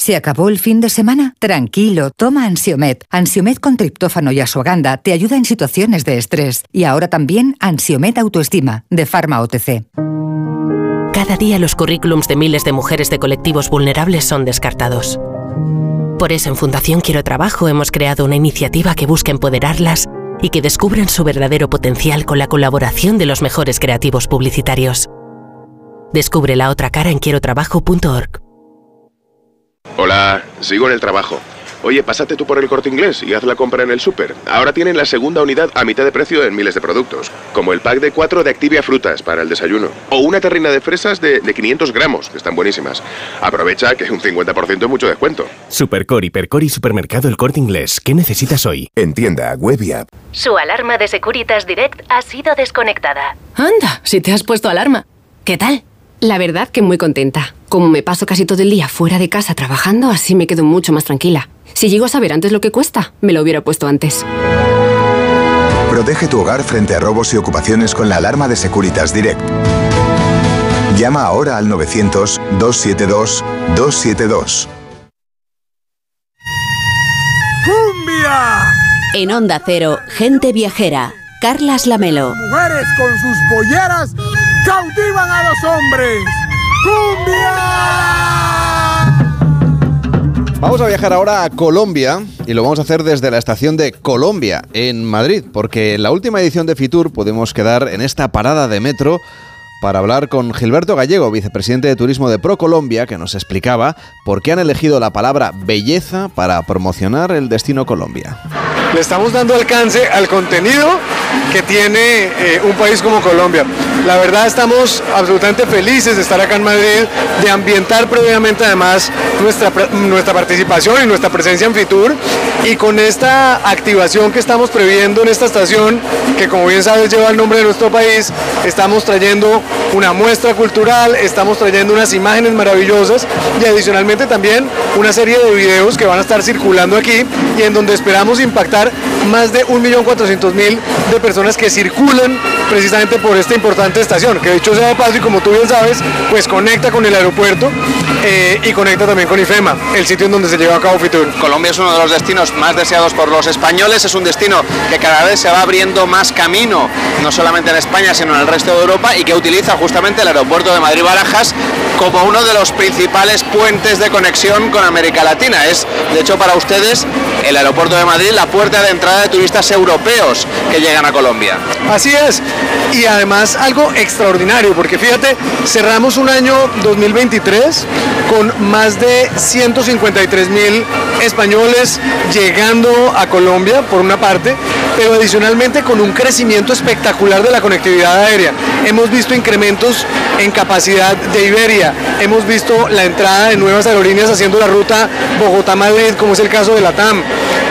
¿Se acabó el fin de semana? Tranquilo, toma Ansiomet. Ansiomet con triptófano y asuaganda te ayuda en situaciones de estrés. Y ahora también Ansiomet Autoestima, de Pharma OTC. Cada día los currículums de miles de mujeres de colectivos vulnerables son descartados. Por eso en Fundación Quiero Trabajo hemos creado una iniciativa que busca empoderarlas y que descubran su verdadero potencial con la colaboración de los mejores creativos publicitarios. Descubre la otra cara en quierotrabajo.org. Hola, sigo en el trabajo. Oye, pásate tú por el corte inglés y haz la compra en el súper. Ahora tienen la segunda unidad a mitad de precio en miles de productos, como el pack de 4 de Activia Frutas para el desayuno, o una terrina de fresas de, de 500 gramos, que están buenísimas. Aprovecha que un 50% es mucho descuento. Supercor, Hipercor y Supermercado El Corte Inglés. ¿Qué necesitas hoy? En tienda, web y app. Su alarma de Securitas Direct ha sido desconectada. Anda, si te has puesto alarma. ¿Qué tal? La verdad que muy contenta. Como me paso casi todo el día fuera de casa trabajando, así me quedo mucho más tranquila. Si llego a saber antes lo que cuesta, me lo hubiera puesto antes. Protege tu hogar frente a robos y ocupaciones con la alarma de Securitas Direct. Llama ahora al 900-272-272. ¡Cumbia! En Onda Cero, gente viajera. Carlas Lamelo. Mujeres con sus polleras cautivan a los hombres. ¡Cumbia! Vamos a viajar ahora a Colombia y lo vamos a hacer desde la estación de Colombia, en Madrid, porque en la última edición de Fitur podemos quedar en esta parada de metro para hablar con Gilberto Gallego, vicepresidente de Turismo de ProColombia, que nos explicaba por qué han elegido la palabra belleza para promocionar el destino Colombia. Le estamos dando alcance al contenido que tiene eh, un país como Colombia. La verdad estamos absolutamente felices de estar acá en Madrid, de ambientar previamente además nuestra, nuestra participación y nuestra presencia en Fitur y con esta activación que estamos previendo en esta estación, que como bien sabes lleva el nombre de nuestro país, estamos trayendo una muestra cultural, estamos trayendo unas imágenes maravillosas y adicionalmente también una serie de videos que van a estar circulando aquí y en donde esperamos impactar más de 1.400.000 de personas que circulan precisamente por esta importante estación, que dicho sea de paso y como tú bien sabes, pues conecta con el aeropuerto eh, y conecta también con IFEMA, el sitio en donde se lleva a cabo Fitur. Colombia es uno de los destinos más deseados por los españoles, es un destino que cada vez se va abriendo más camino, no solamente en España, sino en el resto de Europa y que utiliza justamente el aeropuerto de Madrid-Barajas como uno de los principales puentes de conexión con América Latina. Es, de hecho, para ustedes el aeropuerto de Madrid la puerta de entrada de turistas europeos que llegan a Colombia. Así es, y además algo extraordinario, porque fíjate, cerramos un año 2023 con más de 153 mil españoles llegando a Colombia, por una parte, pero adicionalmente con un crecimiento espectacular de la conectividad aérea. Hemos visto incrementos en capacidad de Iberia, hemos visto la entrada de nuevas aerolíneas haciendo la ruta Bogotá-Madrid, como es el caso de la TAM.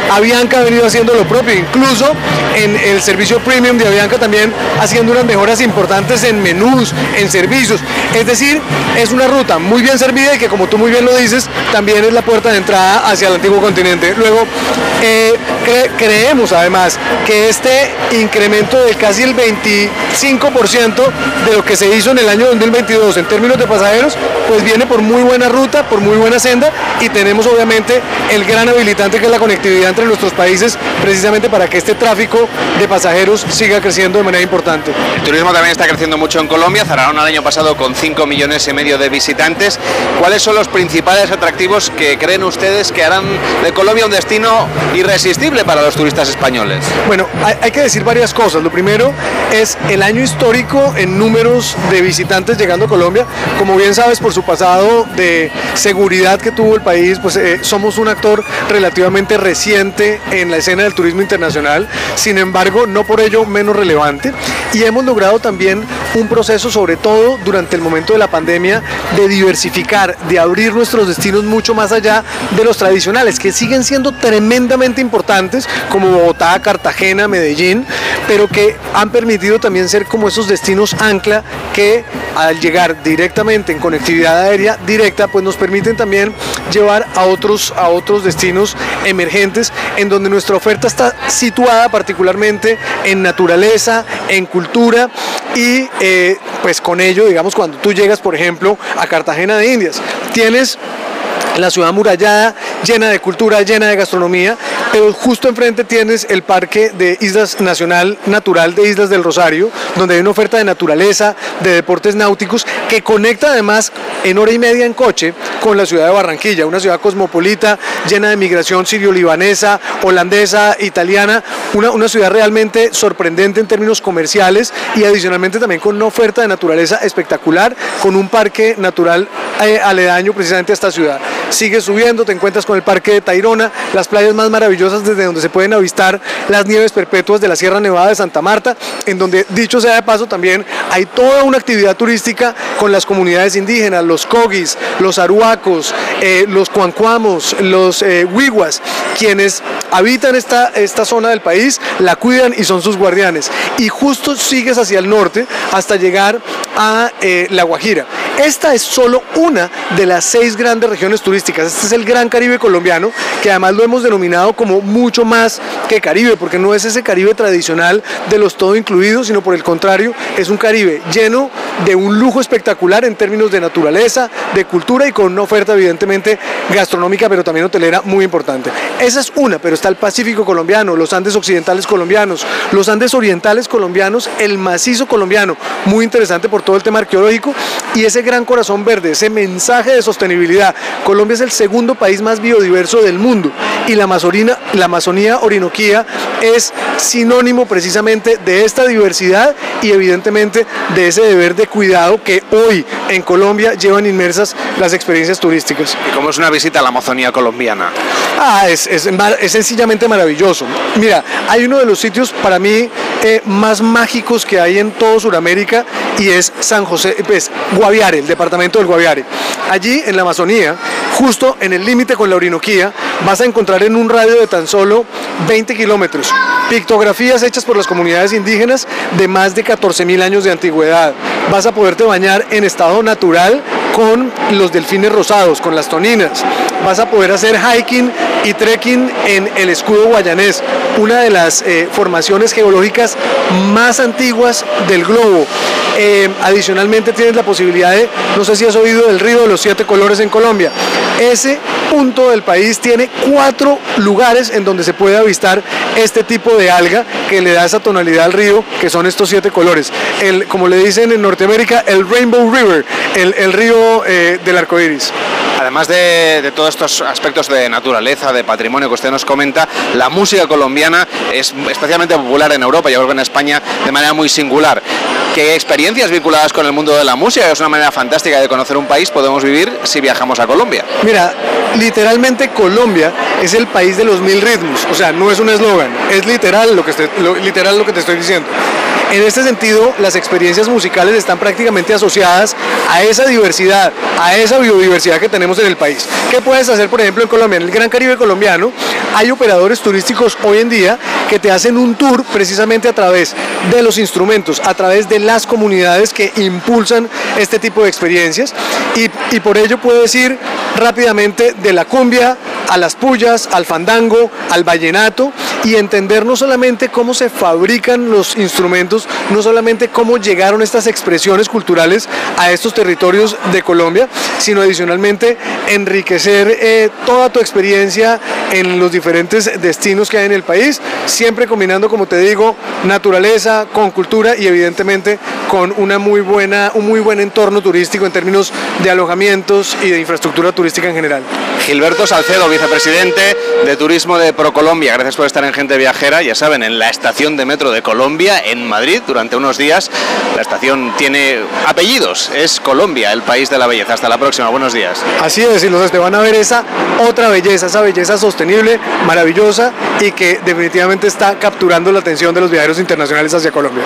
Avianca ha venido haciendo lo propio, incluso en el servicio premium de Avianca también haciendo unas mejoras importantes en menús, en servicios. Es decir, es una ruta muy bien servida y que como tú muy bien lo dices, también es la puerta de entrada hacia el antiguo continente. Luego, eh, creemos además que este incremento de casi el 25% de lo que se hizo en el año 2022 en términos de pasajeros, pues viene por muy buena ruta, por muy buena senda y tenemos obviamente el gran habilitante que es la conectividad entre nuestros países precisamente para que este tráfico de pasajeros siga creciendo de manera importante. El turismo también está creciendo mucho en Colombia, cerraron el año pasado con 5 millones y medio de visitantes. ¿Cuáles son los principales atractivos que creen ustedes que harán de Colombia un destino irresistible para los turistas españoles? Bueno, hay, hay que decir varias cosas. Lo primero es el año histórico en números de visitantes llegando a Colombia. Como bien sabes por su pasado de seguridad que tuvo el país, pues eh, somos un actor relativamente reciente en la escena del turismo internacional, sin embargo no por ello menos relevante. Y hemos logrado también un proceso, sobre todo durante el momento de la pandemia, de diversificar, de abrir nuestros destinos mucho más allá de los tradicionales, que siguen siendo tremendamente importantes, como Bogotá, Cartagena, Medellín, pero que han permitido también ser como esos destinos ancla que al llegar directamente en conectividad aérea directa, pues nos permiten también llevar a otros, a otros destinos emergentes en donde nuestra oferta está situada particularmente en naturaleza, en cultura y eh, pues con ello, digamos, cuando tú llegas, por ejemplo, a Cartagena de Indias, tienes la ciudad murallada, llena de cultura, llena de gastronomía, pero justo enfrente tienes el Parque de Islas Nacional Natural de Islas del Rosario, donde hay una oferta de naturaleza, de deportes náuticos, que conecta además en hora y media en coche con la ciudad de Barranquilla, una ciudad cosmopolita, llena de migración sirio-libanesa, holandesa, italiana, una, una ciudad realmente sorprendente en términos comerciales y adicionalmente también con una oferta de naturaleza espectacular, con un parque natural eh, aledaño precisamente a esta ciudad. Sigues subiendo, te encuentras con el Parque de Tairona, las playas más maravillosas desde donde se pueden avistar las nieves perpetuas de la Sierra Nevada de Santa Marta, en donde, dicho sea de paso, también hay toda una actividad turística con las comunidades indígenas, los cogis, los aruacos, eh, los cuancuamos, los eh, huiguas, quienes habitan esta, esta zona del país, la cuidan y son sus guardianes. Y justo sigues hacia el norte hasta llegar a eh, La Guajira. Esta es solo una de las seis grandes regiones turísticas. Este es el Gran Caribe colombiano, que además lo hemos denominado como mucho más que Caribe, porque no es ese Caribe tradicional de los todo incluidos, sino por el contrario, es un Caribe lleno de un lujo espectacular en términos de naturaleza, de cultura y con una oferta evidentemente gastronómica, pero también hotelera muy importante. Esa es una, pero está el Pacífico colombiano, los Andes occidentales colombianos, los Andes orientales colombianos, el macizo colombiano, muy interesante por todo el tema arqueológico y ese gran corazón verde, ese mensaje de sostenibilidad. Colombia es el segundo país más biodiverso del mundo y la Amazonía, la Amazonía orinoquía es sinónimo precisamente de esta diversidad y evidentemente de ese deber de cuidado que hoy en Colombia llevan inmersas las experiencias turísticas. ¿Y cómo es una visita a la Amazonía colombiana? Ah, es, es, es sencillamente maravilloso. Mira, hay uno de los sitios para mí eh, más mágicos que hay en todo Sudamérica y es San José, pues Guaviare, el departamento del Guaviare. Allí en la Amazonía, justo en el límite con la Orinoquía, vas a encontrar en un radio de tan solo 20 kilómetros pictografías hechas por las comunidades indígenas de más de 14.000 años de antigüedad. Vas a poderte bañar en estado natural con los delfines rosados, con las toninas. Vas a poder hacer hiking y trekking en el escudo guayanés, una de las eh, formaciones geológicas más antiguas del globo. Eh, adicionalmente tienes la posibilidad de, no sé si has oído del río de los siete colores en Colombia. Ese punto del país tiene cuatro lugares en donde se puede avistar este tipo de alga que le da esa tonalidad al río, que son estos siete colores. El, como le dicen en Norteamérica, el Rainbow River, el, el río eh, del arco iris. Además de, todos estos aspectos de naturaleza, de patrimonio que usted nos comenta, la música colombiana es especialmente popular en Europa, yo creo que en España de manera muy singular. ¿Qué experiencias vinculadas con el mundo de la música? Es una manera fantástica de conocer un país, podemos vivir si viajamos a Colombia. Mira, literalmente Colombia es el país de los mil ritmos, o sea, no es un eslogan, es literal lo, que literal lo que te estoy diciendo. En este sentido, las experiencias musicales están prácticamente asociadas a esa diversidad, a esa biodiversidad que tenemos en el país. ¿Qué puedes hacer, por ejemplo, en Colombia? En el Gran Caribe colombiano hay operadores turísticos hoy en día que te hacen un tour precisamente a través de los instrumentos, a través de las comunidades que impulsan este tipo de experiencias y, por ello puedes ir rápidamente de la cumbia a las pullas, al fandango, al vallenato y entender no solamente cómo se fabrican los instrumentos, no solamente cómo llegaron estas expresiones culturales a estos territorios de Colombia, sino adicionalmente enriquecer eh, toda tu experiencia en los diferentes destinos que hay en el país, siempre combinando, como te digo, naturaleza con cultura y evidentemente con una muy buena, un muy buen entorno turístico en términos de alojamientos y de infraestructura turística en general. Gilberto Salcedo, vicepresidente de Turismo de Procolombia. Gracias por estar en Gente Viajera. Ya saben, en la estación de metro de Colombia, en Madrid, durante unos días. La estación tiene apellidos. Es Colombia, el país de la belleza. Hasta la próxima. Buenos días. Así es, y los te van a ver esa otra belleza, esa belleza sostenible, maravillosa y que definitivamente está capturando la atención de los viajeros internacionales hacia Colombia.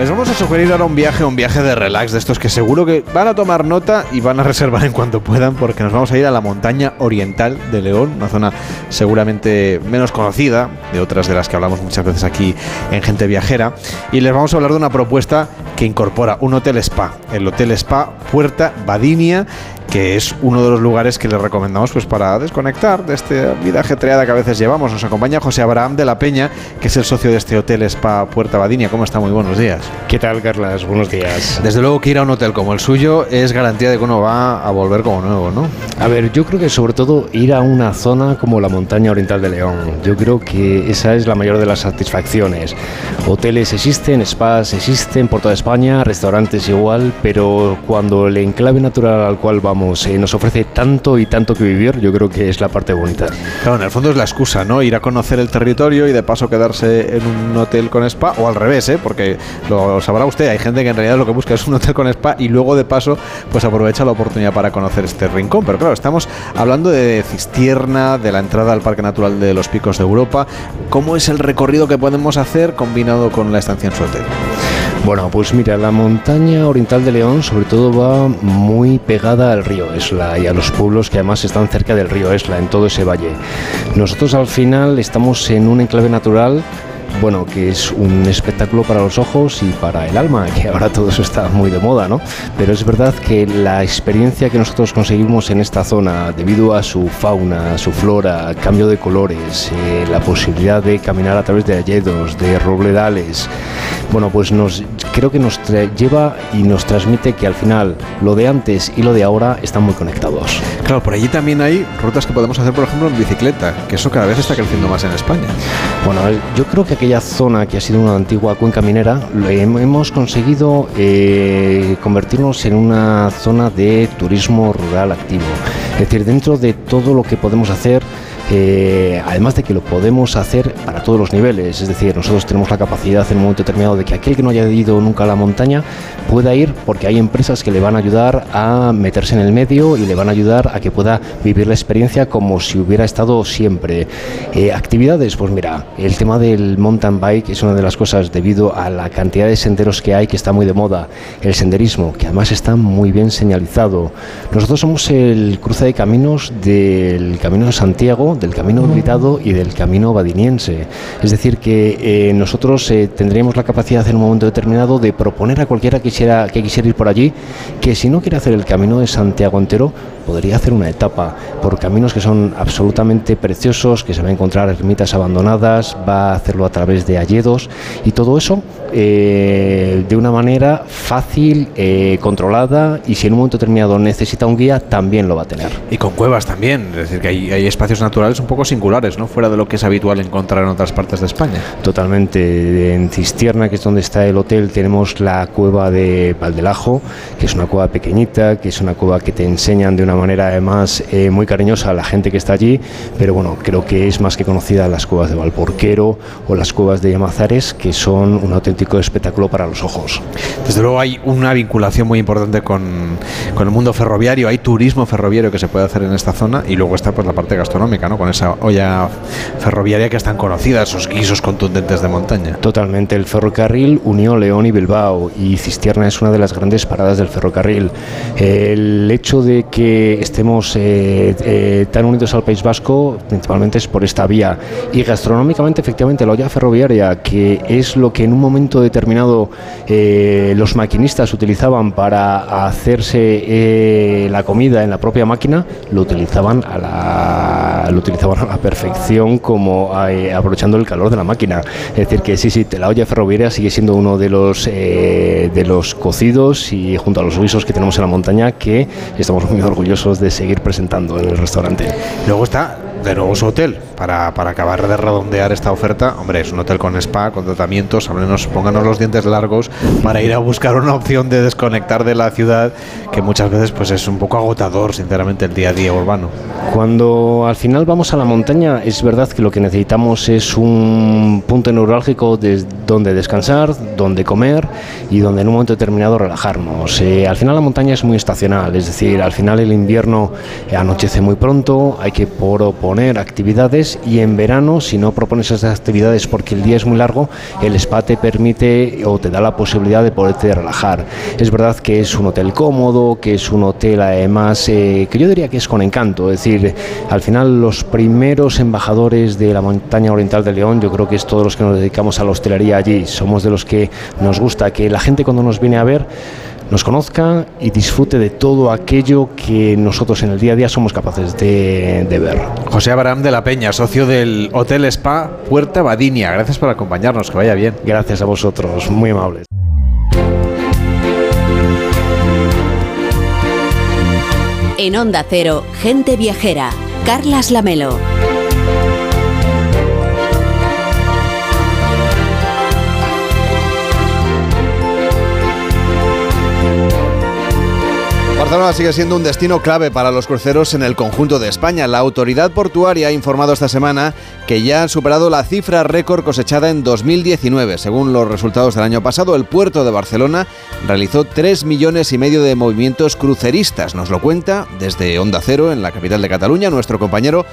Les vamos a sugerir ahora un viaje, un viaje de relax, de estos que seguro que van a tomar nota y van a reservar en cuanto puedan, porque nos vamos a ir a la montaña oriental de León, una zona seguramente menos conocida de otras de las que hablamos muchas veces aquí en Gente Viajera, y les vamos a hablar de una propuesta que incorpora un hotel spa, el Hotel Spa Puerta Badinia, que es uno de los lugares que les recomendamos pues para desconectar de esta vida ajetreada que a veces llevamos. Nos acompaña José Abraham de la Peña, que es el socio de este hotel Spa Puerta Badinia. ¿Cómo está? Muy buenos días. ¿Qué tal, Carlas? Buenos días. Desde luego que ir a un hotel como el suyo es garantía de que uno va a volver como nuevo, ¿no? A ver, yo creo que sobre todo ir a una zona como la montaña oriental de León. Yo creo que esa es la mayor de las satisfacciones. Hoteles existen, spas existen por toda España, restaurantes igual, pero cuando el enclave natural al cual vamos nos ofrece tanto y tanto que vivir, yo creo que es la parte bonita. Claro, en el fondo es la excusa, ¿no? Ir a conocer el territorio y de paso quedarse en un hotel con spa, o al revés, ¿eh? Porque lo sabrá usted, hay gente que en realidad lo que busca es un hotel con spa y luego de paso pues aprovecha la oportunidad para conocer este rincón. Pero claro, estamos hablando de Cistierna, de la entrada al Parque Natural de los Picos de Europa. ¿Cómo es el recorrido que podemos hacer combinado con la estancia en su hotel? Bueno, pues mira, la montaña oriental de León sobre todo va muy pegada al río Esla y a los pueblos que además están cerca del río Esla, en todo ese valle. Nosotros al final estamos en un enclave natural bueno, que es un espectáculo para los ojos y para el alma, que ahora todo eso está muy de moda, ¿no? Pero es verdad que la experiencia que nosotros conseguimos en esta zona, debido a su fauna, su flora, cambio de colores, eh, la posibilidad de caminar a través de alledos, de robledales, bueno, pues nos, creo que nos lleva y nos transmite que al final lo de antes y lo de ahora están muy conectados. Claro, por allí también hay rutas que podemos hacer, por ejemplo, en bicicleta, que eso cada vez está creciendo más en España. Bueno, yo creo que aquella zona que ha sido una antigua cuenca minera, hemos conseguido eh, convertirnos en una zona de turismo rural activo. Es decir, dentro de todo lo que podemos hacer, eh, además de que lo podemos hacer para todos los niveles, es decir, nosotros tenemos la capacidad en un momento determinado de que aquel que no haya ido nunca a la montaña pueda ir porque hay empresas que le van a ayudar a meterse en el medio y le van a ayudar a que pueda vivir la experiencia como si hubiera estado siempre. Eh, actividades, pues mira, el tema del mountain bike es una de las cosas debido a la cantidad de senderos que hay que está muy de moda. El senderismo, que además está muy bien señalizado. Nosotros somos el cruce de caminos del Camino de Santiago, del Camino Olvidado y del Camino Badiniense. Es decir, que eh, nosotros eh, tendríamos la capacidad en un momento determinado de proponer a cualquiera que quisiera, que quisiera ir por allí que si no quiere hacer el Camino de Santiago entero, podría hacer una etapa por caminos que son absolutamente preciosos, que se va a encontrar ermitas abandonadas, va a hacerlo a través de alledos y todo eso eh, de una manera fácil, eh, controlada y si en un momento determinado necesita un guía, también lo va a tener. Y con cuevas también, es decir, que hay, hay, espacios naturales un poco singulares, ¿no? Fuera de lo que es habitual encontrar en otras partes de España. Totalmente. En Cistierna, que es donde está el hotel, tenemos la cueva de Valdelajo, que es una cueva pequeñita, que es una cueva que te enseñan de una manera además eh, muy cariñosa a la gente que está allí, pero bueno, creo que es más que conocida las cuevas de Valporquero o las cuevas de Yamazares, que son un auténtico espectáculo para los ojos. Desde luego hay una vinculación muy importante con, con, el mundo ferroviario, hay turismo ferroviario que se puede hacer en esta zona y luego está pues la parte gastronómica, ¿no? Con esa olla ferroviaria que es tan conocida, esos guisos contundentes de montaña. Totalmente, el ferrocarril unió León y Bilbao y Cistierna es una de las grandes paradas del ferrocarril. El hecho de que estemos eh, eh, tan unidos al País Vasco, principalmente es por esta vía. Y gastronómicamente, efectivamente, la olla ferroviaria, que es lo que en un momento determinado eh, los maquinistas utilizaban para hacerse la comida en la propia máquina, lo utilizaban a la, lo utilizaban a la perfección como aprovechando el calor de la máquina. Es decir, que sí, sí, la olla ferroviaria sigue siendo uno de los, de los cocidos y junto a los guisos que tenemos en la montaña que estamos muy orgullosos de seguir presentando en el restaurante. Luego está de nuevo su hotel para, para, acabar de redondear esta oferta. Hombre, es un hotel con spa, con tratamientos, al menos pónganos los dientes largos para ir a buscar una opción de desconectar de la ciudad que muchas veces pues es un poco agotador, sinceramente, el día a día urbano. Cuando al final vamos a la montaña, es verdad que lo que necesitamos es un punto neurálgico de donde descansar, donde comer y donde en un momento determinado relajarnos. Eh, al final la montaña es muy estacional, es decir, al final el invierno anochece muy pronto, hay que por actividades y en verano, si no propones esas actividades porque el día es muy largo, el spa te permite o te da la posibilidad de poderte relajar. Es verdad que es un hotel cómodo, que es un hotel además eh, que yo diría que es con encanto, es decir, al final los primeros embajadores de la montaña oriental de León, yo creo que es todos los que nos dedicamos a la hostelería allí, somos de los que nos gusta que la gente cuando nos viene a ver nos conozca y disfrute de todo aquello que nosotros en el día a día somos capaces de, ver. José Abraham de la Peña, socio del Hotel Spa Puerta Badinia. Gracias por acompañarnos, que vaya bien. Gracias a vosotros, muy amables. En Onda Cero, Gente Viajera, Carlas Lamelo. Barcelona sigue siendo un destino clave para los cruceros en el conjunto de España. La autoridad portuaria ha informado esta semana que ya han superado la cifra récord cosechada en 2019. Según los resultados del año pasado, el puerto de Barcelona realizó 3 millones y medio de movimientos cruceristas. Nos lo cuenta desde Onda Cero, en la capital de Cataluña, nuestro compañero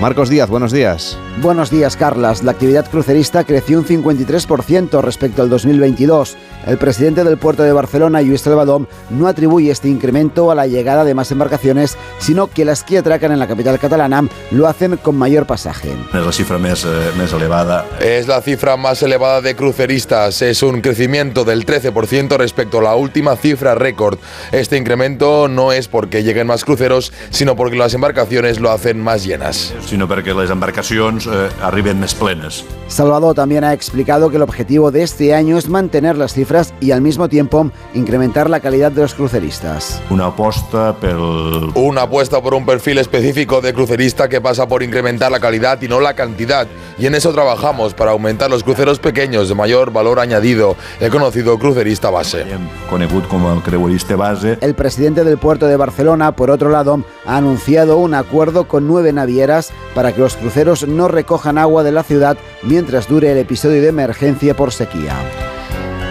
Marcos Díaz, buenos días. Buenos días, Carlas. La actividad crucerista creció un 53% respecto al 2022. El presidente del puerto de Barcelona, Lluís Salvador, no atribuye este incremento a la llegada de más embarcaciones, sino que las que atracan en la capital catalana lo hacen con mayor pasaje. Es la cifra más, eh, elevada. Es la cifra más elevada de cruceristas. Es un crecimiento del 13% respecto a la última cifra récord. Este incremento no es porque lleguen más cruceros, sino porque las embarcaciones lo hacen más llenas sino porque las embarcaciones eh, arriben más plenas. Salvador también ha explicado que el objetivo de este año es mantener las cifras y al mismo tiempo incrementar la calidad de los cruceristas. Una apuesta por... Una apuesta por un perfil específico de crucerista que pasa por incrementar la calidad y no la cantidad. Y en eso trabajamos para aumentar los cruceros pequeños de mayor valor añadido, el conocido crucerista base. Conegut como el creuerista base. El presidente del puerto de Barcelona, por otro lado, ha anunciado un acuerdo con nueve navieras para que los cruceros no recojan agua de la ciudad mientras dure el episodio de emergencia por sequía.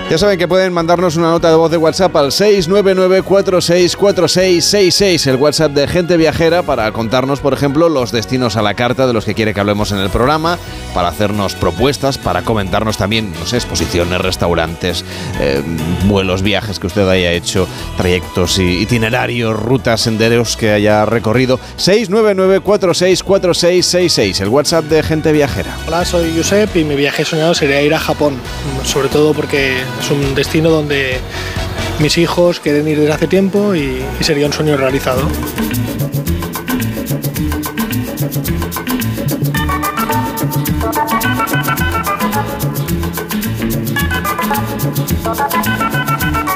Ya saben que pueden mandarnos una nota de voz de WhatsApp al 699464666, el WhatsApp de Gente Viajera, para contarnos, por ejemplo, los destinos a la carta de los que quiere que hablemos en el programa, para hacernos propuestas, para comentarnos también, no sé, exposiciones, restaurantes, eh, vuelos, viajes que usted haya hecho, trayectos, itinerarios, rutas, senderos que haya recorrido. 699464666, el WhatsApp de Gente Viajera. Hola, soy Josep y mi viaje soñado sería ir a Japón, sobre todo porque es un destino donde mis hijos quieren ir desde hace tiempo y, y sería un sueño realizado.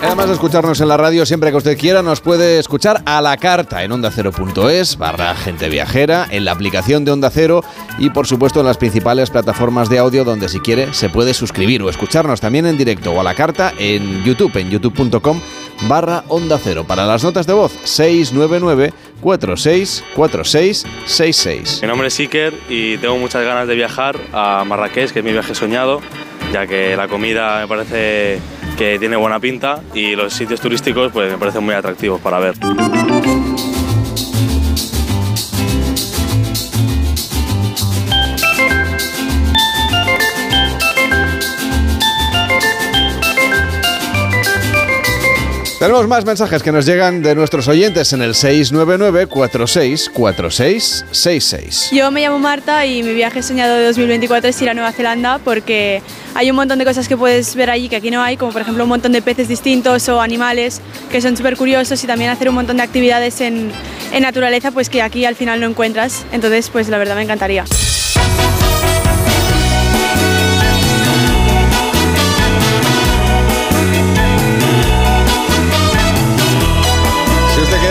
Además de escucharnos en la radio siempre que usted quiera, nos puede escuchar a la carta en onda0.es, barra gente viajera, en la aplicación de Onda Cero y por supuesto en las principales plataformas de audio donde si quiere se puede suscribir o escucharnos también en directo o a la carta en YouTube, en youtube.com barra Onda Cero. Para las notas de voz, 699 464666. Mi nombre es Iker y tengo muchas ganas de viajar a Marrakech, que es mi viaje soñado, ya que la comida me parece que tiene buena pinta y los sitios turísticos pues me parecen muy atractivos para ver. Tenemos más mensajes que nos llegan de nuestros oyentes en el 699-464666. Yo me llamo Marta y mi viaje soñado de 2024 es ir a Nueva Zelanda porque hay un montón de cosas que puedes ver allí que aquí no hay, como por ejemplo un montón de peces distintos o animales que son súper curiosos y también hacer un montón de actividades en, en naturaleza pues que aquí al final no encuentras. Entonces pues la verdad me encantaría.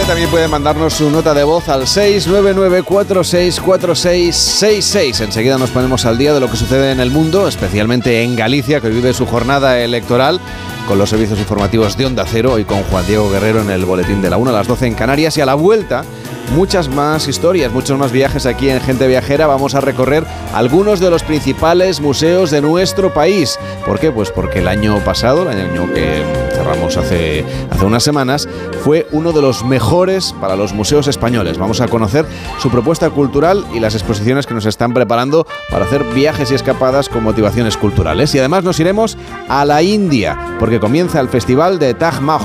También puede mandarnos su nota de voz al 699464666. Enseguida nos ponemos al día de lo que sucede en el mundo, especialmente en Galicia, que vive su jornada electoral con los servicios informativos de Onda Cero y con Juan Diego Guerrero en el boletín de la 1 a las 12 en Canarias y a la vuelta muchas más historias, muchos más viajes aquí en Gente Viajera. Vamos a recorrer algunos de los principales museos de nuestro país. ¿Por qué? Pues porque el año pasado, el año que cerramos hace, hace unas semanas, fue uno de los mejores para los museos españoles. Vamos a conocer su propuesta cultural y las exposiciones que nos están preparando para hacer viajes y escapadas con motivaciones culturales. Y además nos iremos a la India, porque comienza el festival de Taj Mahal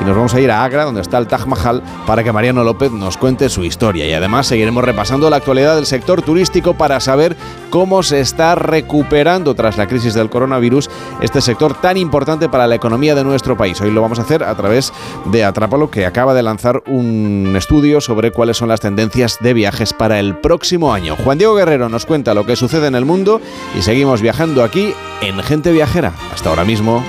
y nos vamos a ir a Agra, donde está el Taj Mahal, para que Mariano López nos cuente su historia. Y además seguiremos repasando la actualidad del sector turístico para saber cómo se está recuperando tras la crisis del coronavirus este sector tan importante para la economía de nuestro país. Hoy lo vamos a hacer a través de Atrápalo, que acaba de lanzar un estudio sobre cuáles son las tendencias de viajes para el próximo año. Juan Diego Guerrero nos cuenta lo que sucede en el mundo y seguimos viajando aquí en Gente Viajera. Hasta ahora mismo.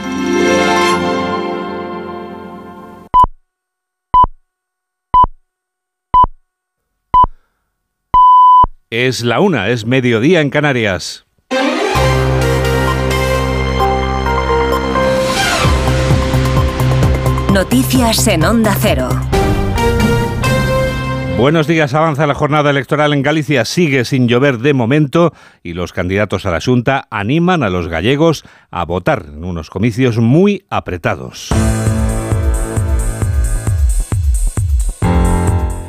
Es la una, es mediodía en Canarias. Noticias en Onda Cero. Buenos días, avanza la jornada electoral en Galicia, sigue sin llover de momento y los candidatos a la Junta animan a los gallegos a votar en unos comicios muy apretados.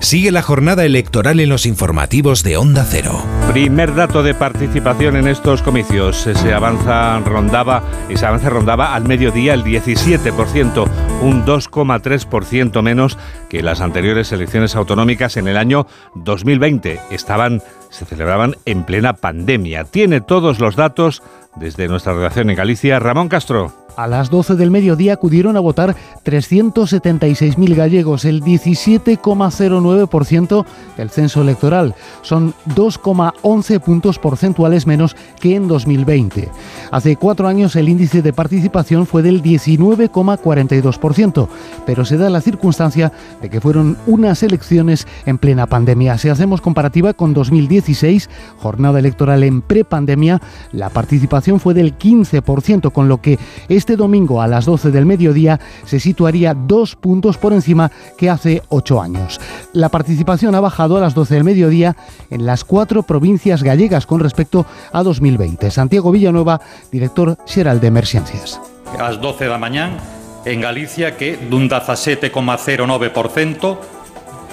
Sigue la jornada electoral en los informativos de Onda Cero. Primer dato de participación en estos comicios. Se avanza rondaba y se avanza rondaba al mediodía el 17%, un 2,3% menos que las anteriores elecciones autonómicas en el año 2020. Estaban se celebraban en plena pandemia. Tiene todos los datos desde nuestra redacción en Galicia, Ramón Castro. A las 12 del mediodía acudieron a votar 376.000 gallegos, el 17,09% del censo electoral. Son 2,11 puntos porcentuales menos que en 2020. Hace cuatro años el índice de participación fue del 19,42%, pero se da la circunstancia de que fueron unas elecciones en plena pandemia. Si hacemos comparativa con 2016, jornada electoral en prepandemia, la participación fue del 15%, con lo que este domingo a las 12 del mediodía se situaría dos puntos por encima que hace ocho años. La participación ha bajado a las 12 del mediodía en las cuatro provincias gallegas con respecto a 2020. Santiago Villanueva, director xeral de Emergencias. A las 12 de la mañana en Galicia que dun 17,09%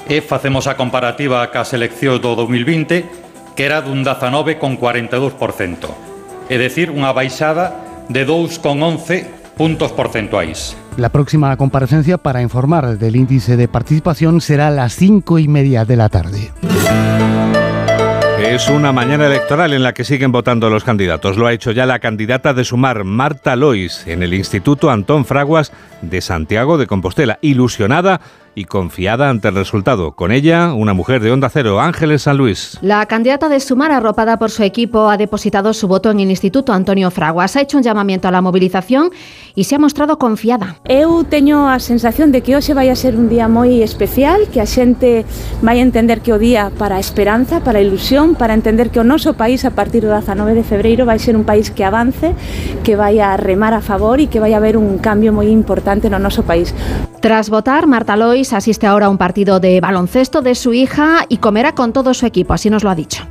e facemos a comparativa cas eleccións do 2020 que era dun 19,42%. É dicir, unha baixada de 2,11 puntos porcentuais. La próxima comparecencia para informar del índice de participación será a las cinco y media de la tarde. Es una mañana electoral en la que siguen votando los candidatos. Lo ha hecho ya la candidata de Sumar, Marta Lois, en el Instituto Antón Fraguas de Santiago de Compostela, ilusionada y confiada ante el resultado. Con ella, una mujer de Onda Cero, Ángeles San Luis. La candidata de Sumar, arropada por su equipo, ha depositado su voto en el Instituto Antonio Fraguas. Ha hecho un llamamiento a la movilización y se ha mostrado confiada. Eu teño a sensación de que hoxe vai a ser un día moi especial, que a xente vai a entender que o día para a esperanza, para a ilusión, para entender que o noso país a partir do 19 de febreiro vai ser un país que avance, que vai a remar a favor e que vai a haber un cambio moi importante no noso país. Tras votar, Marta Lois asiste ahora a un partido de baloncesto de su hija y comerá con todo su equipo, así nos lo ha dicho.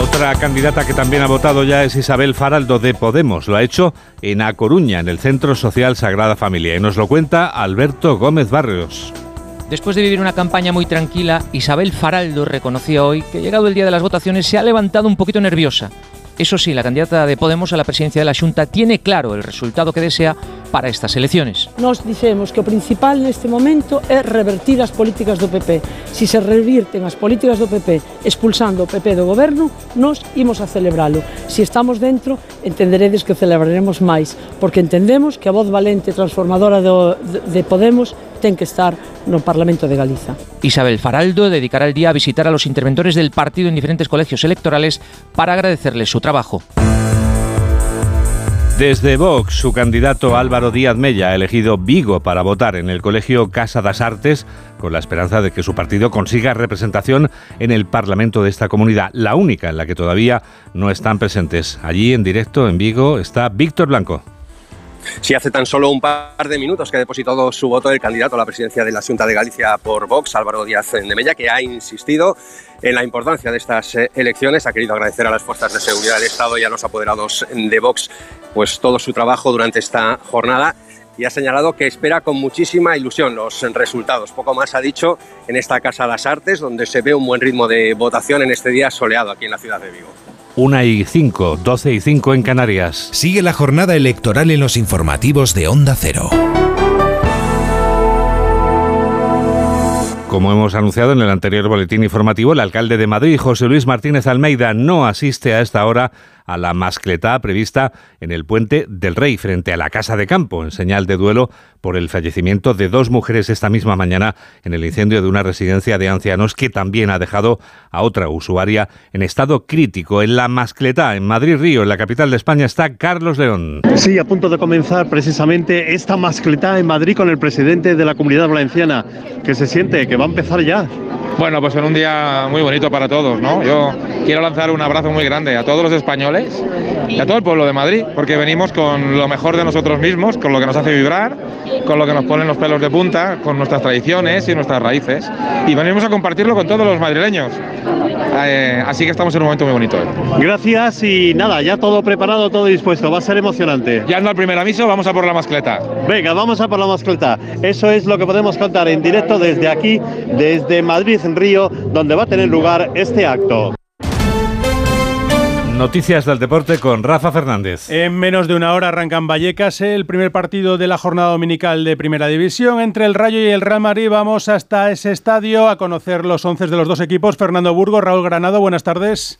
Otra candidata que también ha votado ya es Isabel Faraldo de Podemos. Lo ha hecho en A Coruña, en el Centro Social Sagrada Familia. Y nos lo cuenta Alberto Gómez Barrios. Después de vivir una campaña muy tranquila, Isabel Faraldo reconoció hoy que llegado el día de las votaciones se ha levantado un poquito nerviosa. Eso sí, la candidata de Podemos a la presidencia de la Junta tiene claro el resultado que desea para estas elecciones. Nos dicemos que o principal neste momento é revertir as políticas do PP. Si se revirten as políticas do PP expulsando o PP do goberno, nos imos a celebralo. Si estamos dentro, entenderedes que celebraremos máis, porque entendemos que a voz valente e transformadora do, de, de Podemos ten que estar no Parlamento de Galiza. Isabel Faraldo dedicará el día a visitar a los interventores del partido en diferentes colegios electorales para agradecerles su trabajo. Desde Vox, su candidato Álvaro Díaz Mella ha elegido Vigo para votar en el Colegio Casa das Artes con la esperanza de que su partido consiga representación en el Parlamento de esta comunidad, la única en la que todavía no están presentes. Allí en directo en Vigo está Víctor Blanco. Si hace tan solo un par de minutos que ha depositado su voto el candidato a la presidencia de la Junta de Galicia por Vox, Álvaro Díaz de Mella, que ha insistido en la importancia de estas eh, elecciones. Ha querido agradecer a las fuerzas de seguridad del Estado y a los apoderados de Vox pues todo su trabajo durante esta jornada y ha señalado que espera con muchísima ilusión los resultados. Poco más ha dicho en esta Casa de las Artes, donde se ve un buen ritmo de votación en este día soleado aquí en la ciudad de Vigo. 1 y 5, 12 y 5 en Canarias. Sigue la jornada electoral en los informativos de Onda Cero. Como hemos anunciado en el anterior boletín informativo, el alcalde de Madrid, José Luis Martínez Almeida, no asiste a esta hora a la mascletá prevista en el puente del Rey frente a la Casa de Campo, en señal de duelo por el fallecimiento de dos mujeres esta misma mañana en el incendio de una residencia de ancianos que también ha dejado a otra usuaria en estado crítico. En la mascletá, en Madrid Río, en la capital de España, está Carlos León. Sí, a punto de comenzar precisamente esta mascletá en Madrid con el presidente de la Comunidad Valenciana, que se siente que va a empezar ya. Bueno, pues en un día muy bonito para todos, ¿no? Yo quiero lanzar un abrazo muy grande a todos los españoles y a todo el pueblo de Madrid, porque venimos con lo mejor de nosotros mismos, con lo que nos hace vibrar, con lo que nos ponen los pelos de punta, con nuestras tradiciones y nuestras raíces. Y venimos a compartirlo con todos los madrileños. Eh, así que estamos en un momento muy bonito. Gracias y nada, ya todo preparado, todo dispuesto. Va a ser emocionante. Ya no al primer aviso, vamos a por la mascleta. Venga, vamos a por la mascleta. Eso es lo que podemos contar en directo desde aquí, desde Madrid en Río, donde va a tener lugar este acto. Noticias del deporte con Rafa Fernández. En menos de una hora arrancan Vallecas el primer partido de la jornada dominical de Primera División entre el Rayo y el Real Madrid. Vamos hasta ese estadio a conocer los once de los dos equipos. Fernando Burgos, Raúl Granado, buenas tardes.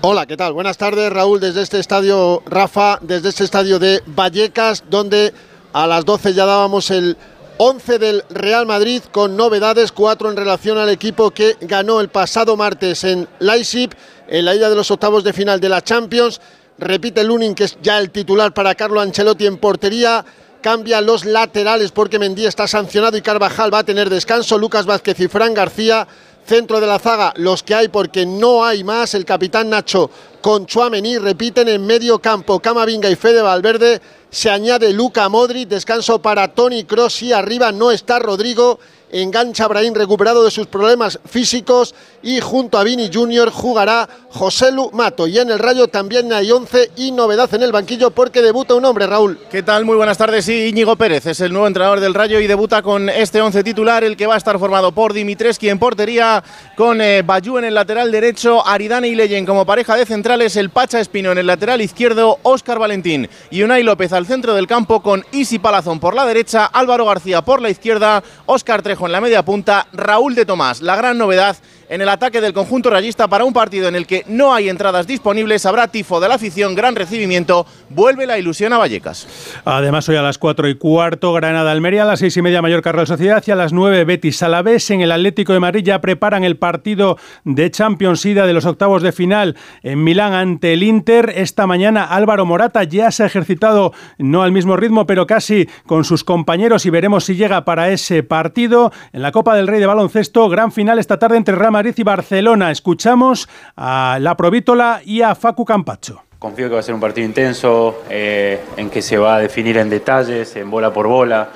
Hola, ¿qué tal? Buenas tardes, Raúl, desde este estadio, Rafa, desde este estadio de Vallecas, donde a las 12 ya dábamos el 11 del Real Madrid con novedades, cuatro en relación al equipo que ganó el pasado martes en Leipzig en la ida de los octavos de final de la Champions. Repite Lunin, que es ya el titular para Carlo Ancelotti en portería. Cambia los laterales porque Mendí está sancionado y Carvajal va a tener descanso. Lucas Vázquez y Fran García. Centro de la zaga, los que hay porque no hay más. El capitán Nacho con Chuamení repiten en medio campo. Camavinga y Fede Valverde se añade Luca Modric, descanso para Tony Cross y arriba no está Rodrigo, engancha Brahim recuperado de sus problemas físicos y junto a Vini Junior jugará José Lu Mato. Y en el Rayo también hay 11 y novedad en el banquillo porque debuta un hombre, Raúl. ¿Qué tal? Muy buenas tardes. Sí, Íñigo Pérez es el nuevo entrenador del Rayo y debuta con este 11 titular, el que va a estar formado por Dimitreski en portería, con eh, Bayú en el lateral derecho, Aridane y Leyen como pareja de centrales, el Pacha Espino en el lateral izquierdo, Óscar Valentín y Unai López al centro del campo con Isi Palazón por la derecha, Álvaro García por la izquierda, Óscar Trejo en la media punta, Raúl de Tomás. La gran novedad en el ataque del conjunto rayista para un partido en el que no hay entradas disponibles, habrá tifo de la afición, gran recibimiento, vuelve la ilusión a Vallecas. Además, hoy a las 4 y cuarto, Granada Almería, a las 6 y media Mallorca Real Sociedad y a las 9 Betis Salavés en el Atlético de Madrid ya preparan el partido de Champions Ida de los octavos de final en Milán ante el Inter. Esta mañana Álvaro Morata ya se ha ejercitado, no al mismo ritmo, pero casi con sus compañeros y veremos si llega para ese partido. En la Copa del Rey de Baloncesto, gran final esta tarde entre Real Madrid y Barcelona. Escuchamos a la Provítola y a Facu Campacho. Confío que va a ser un partido intenso, eh, en que se va a definir en detalles, en bola por bola.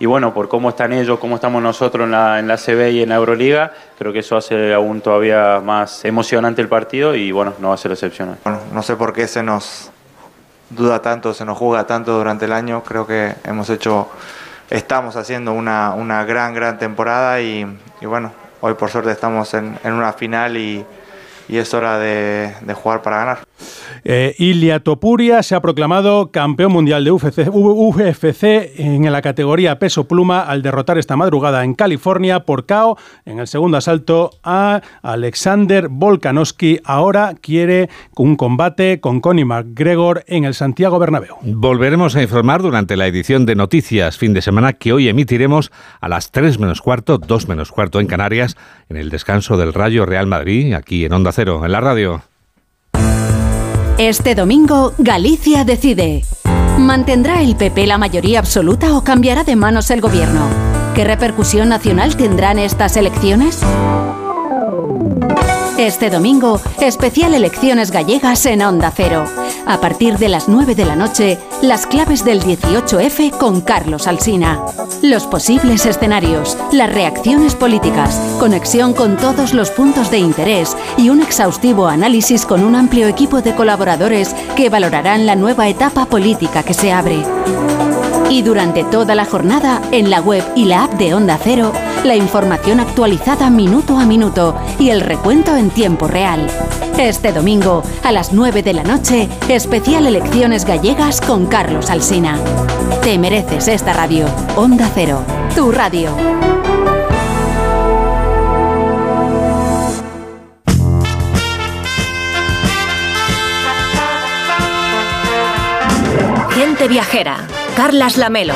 Y bueno, por cómo están ellos, cómo estamos nosotros en la, en la CB y en la Euroliga, creo que eso hace aún todavía más emocionante el partido y bueno, no va a ser excepcional. Bueno, no sé por qué se nos duda tanto, se nos juega tanto durante el año. Creo que hemos hecho, estamos haciendo una, una gran, gran temporada y, y bueno, hoy por suerte estamos en, una final y, y es hora de, de jugar para ganar. Eh, Ilia Topuria se ha proclamado campeón mundial de UFC, UFC, en la categoría peso pluma al derrotar esta madrugada en California por KO en el segundo asalto a Alexander Volkanovski. Ahora quiere un combate con Connie McGregor en el Santiago Bernabéu. Volveremos a informar durante la edición de Noticias fin de semana que hoy emitiremos a las 3 menos cuarto, 2 menos cuarto en Canarias, en el descanso del Rayo Real Madrid, aquí en Onda En la radio. Este domingo, Galicia decide. ¿Mantendrá el PP la mayoría absoluta o cambiará de manos el gobierno? ¿Qué repercusión nacional tendrán estas elecciones? Este domingo, especial elecciones gallegas en Onda Cero. A partir de las 9 de la noche, las claves del 18F con Carlos Alsina. Los posibles escenarios, las reacciones políticas, conexión con todos los puntos de interés y un exhaustivo análisis con un amplio equipo de colaboradores que valorarán la nueva etapa política que se abre. Y durante toda la jornada, en la web y la app de Onda Cero, la información actualizada minuto a minuto y el recuento en tiempo real. Este domingo, a las 9 de la noche, especial Elecciones Gallegas con Carlos Alsina. Te mereces esta radio. Onda Cero, tu radio. Gente viajera. Carlas Lamelo.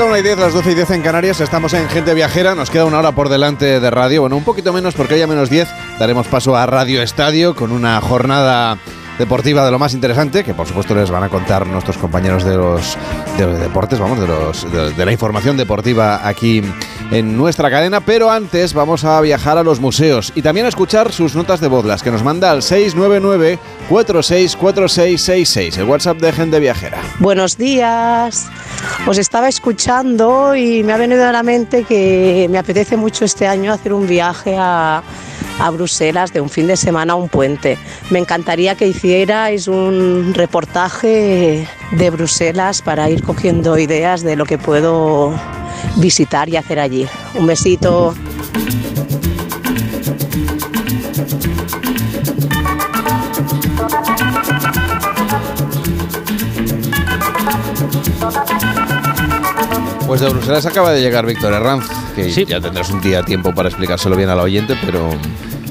Es la 1 y 10, las 12 y 10 en Canarias. Estamos en Gente Viajera. Nos queda una hora por delante de radio. Bueno, un poquito menos porque hoy a menos 10 daremos paso a Radio Estadio con una jornada deportiva de lo más interesante, que por supuesto les van a contar nuestros compañeros de los, de los deportes, vamos, de, los, de, la información deportiva aquí en nuestra cadena. Pero antes vamos a viajar a los museos y también a escuchar sus notas de voz, las que nos manda al 699 464666, el WhatsApp de Gente Viajera. Buenos días. Os estaba escuchando y me ha venido a la mente que me apetece mucho este año hacer un viaje a, a Bruselas de un fin de semana a un puente. Me encantaría que hicierais un reportaje de Bruselas para ir cogiendo ideas de lo que puedo visitar y hacer allí. Un besito. Pues de Bruselas acaba de llegar Víctor Herranz, que ya tendrás un día tiempo para explicárselo bien al oyente, pero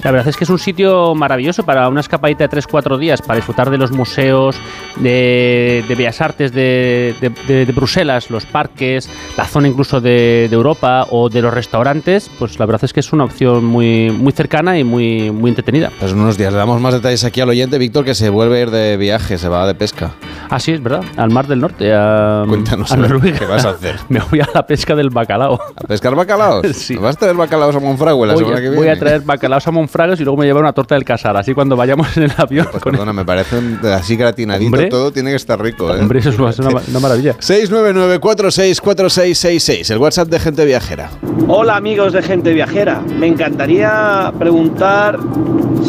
La verdad es que es un sitio maravilloso para una escapadita de 3-4 días, para disfrutar de los museos, de, de Bellas Artes de, de- de- Bruselas, los parques, la zona incluso de, Europa o de los restaurantes. Pues la verdad es que es una opción muy, muy cercana y muy, muy entretenida. pues en unos días le damos más detalles aquí al oyente, Víctor, que se vuelve a ir de viaje, se va de pesca. Ah, sí, es verdad, al Mar del Norte, a, Cuéntanos, a Noruega. ¿qué vas a hacer? Me voy a la pesca del bacalao. ¿A pescar bacalaos? ¿Vas a traer bacalaos a Monfragüe la Voy, semana que voy viene? a traer bacalaos a Monfragos y luego me llevar una torta del casar. Así cuando vayamos en el avión. Pues perdona, me parece un- así gratinadito Hombre. todo, tiene que estar rico, ¿eh? Hombre, eso es una, una- una maravilla. 699-464666, el WhatsApp de Gente Viajera. Hola amigos de Gente Viajera, me encantaría preguntar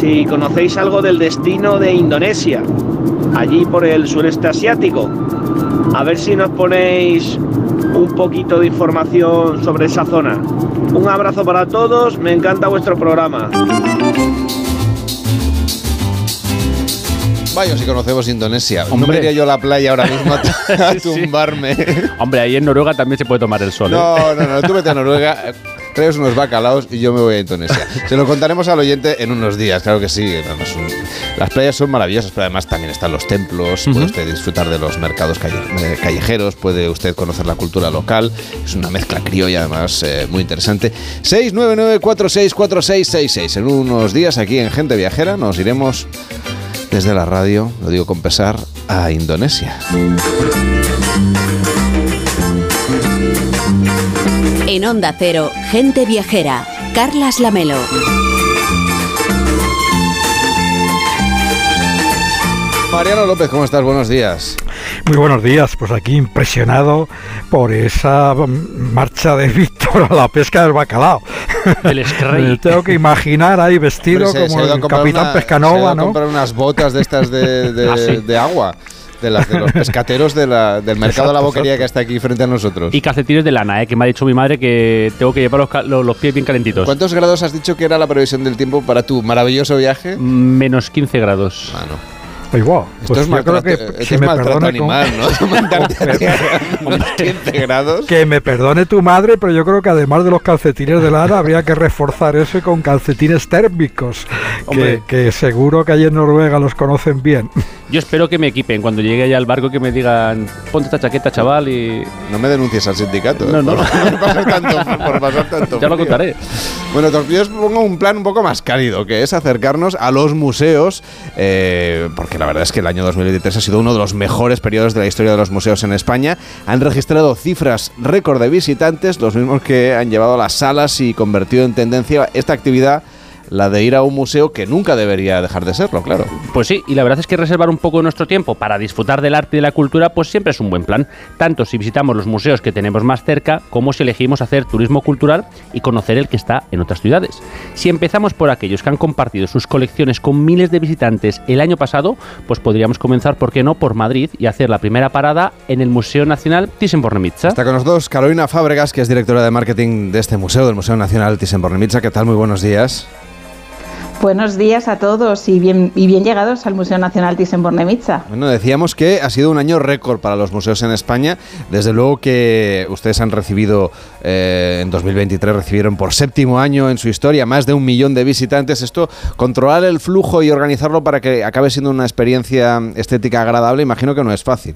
si conocéis algo del destino de Indonesia, allí por el sureste asiático. A ver si nos ponéis un poquito de información sobre esa zona. Un abrazo para todos, me encanta vuestro programa. Vaya, si conocemos Indonesia. No Hombre. me iría yo a la playa ahora mismo a, a tumbarme. Hombre, ahí en Noruega también se puede tomar el sol. ¿eh? No, no, no, tú vete a Noruega, traes unos bacalaos y yo me voy a Indonesia. Se lo contaremos al oyente en unos días, claro que sí. las playas son maravillosas, pero además también están los templos, puede usted disfrutar de los mercados calle- eh, callejeros, puede usted conocer la cultura local, es una mezcla criolla además eh, muy interesante. 699-464666. En unos días aquí en Gente Viajera nos iremos desde la radio, lo digo con pesar, a Indonesia. En Onda Cero, Gente Viajera. Carlas Lamelo. Mariano López, ¿cómo estás? Buenos días. Muy buenos días, pues aquí impresionado por esa mm, marcha de Víctor a la pesca del bacalao. Screy. Me tengo que imaginar ahí vestido Hombre, se- se como el Capitán una- Pescanova, ¿no? comprar unas botas de estas de, de- Ah, sí. de agua. De, las, de los pescateros de la- del mercado de la boquería que está aquí frente a nosotros. Y calcetines de lana, ¿eh? que me ha dicho mi madre que tengo que llevar los, los- los pies bien calentitos. ¿Cuántos grados has dicho que era la previsión del tiempo para tu maravilloso viaje? Menos 15 grados. Ah, no. Igual. Esto Pues es yo creo que esto si es me perdone con- animal, ¿no? Mandarte a menos 15 grados. Que me perdone tu madre, pero yo creo que además de los calcetines de lana, habría que reforzar eso con calcetines térmicos, que, seguro que allí en Noruega los conocen bien. Yo espero que me equipen cuando llegue allá al barco que me digan, ponte esta chaqueta, chaval, y... No me denuncies al sindicato. No, ¿eh? no. Por, pasar tanto, por pasar tanto Ya lo contaré. Bueno, yo os pongo un plan un poco más cálido, que es acercarnos a los museos, eh, porque la verdad es que el año 2023 ha sido uno de los mejores periodos de la historia de los museos en España. Han registrado cifras récord de visitantes, los mismos que han llevado a las salas y convertido en tendencia esta actividad, la de ir a un museo que nunca debería dejar de serlo, claro. Pues sí, y la verdad es que reservar un poco nuestro tiempo para disfrutar del arte y de la cultura, pues siempre es un buen plan. Tanto si visitamos los museos que tenemos más cerca, como si elegimos hacer turismo cultural y conocer el que está en otras ciudades. Si empezamos por aquellos que han compartido sus colecciones con miles de visitantes el año pasado, pues podríamos comenzar, ¿por qué no?, por Madrid y hacer la primera parada en el Museo Nacional Thyssen-Bornemisza. Está con nosotros Carolina Fábregas, que es directora de marketing de este museo, del Museo Nacional Thyssen-Bornemisza. ¿Qué tal? Muy buenos días. Buenos días a todos y bien, y bien llegados al Museo Nacional Thyssen-Bornemisza. Bueno, decíamos que ha sido un año récord para los museos en España. Desde luego que ustedes han recibido, eh, en 2023 recibieron por séptimo año en su historia más de un millón de visitantes. Esto, controlar el flujo y organizarlo para que acabe siendo una experiencia estética agradable, imagino que no es fácil.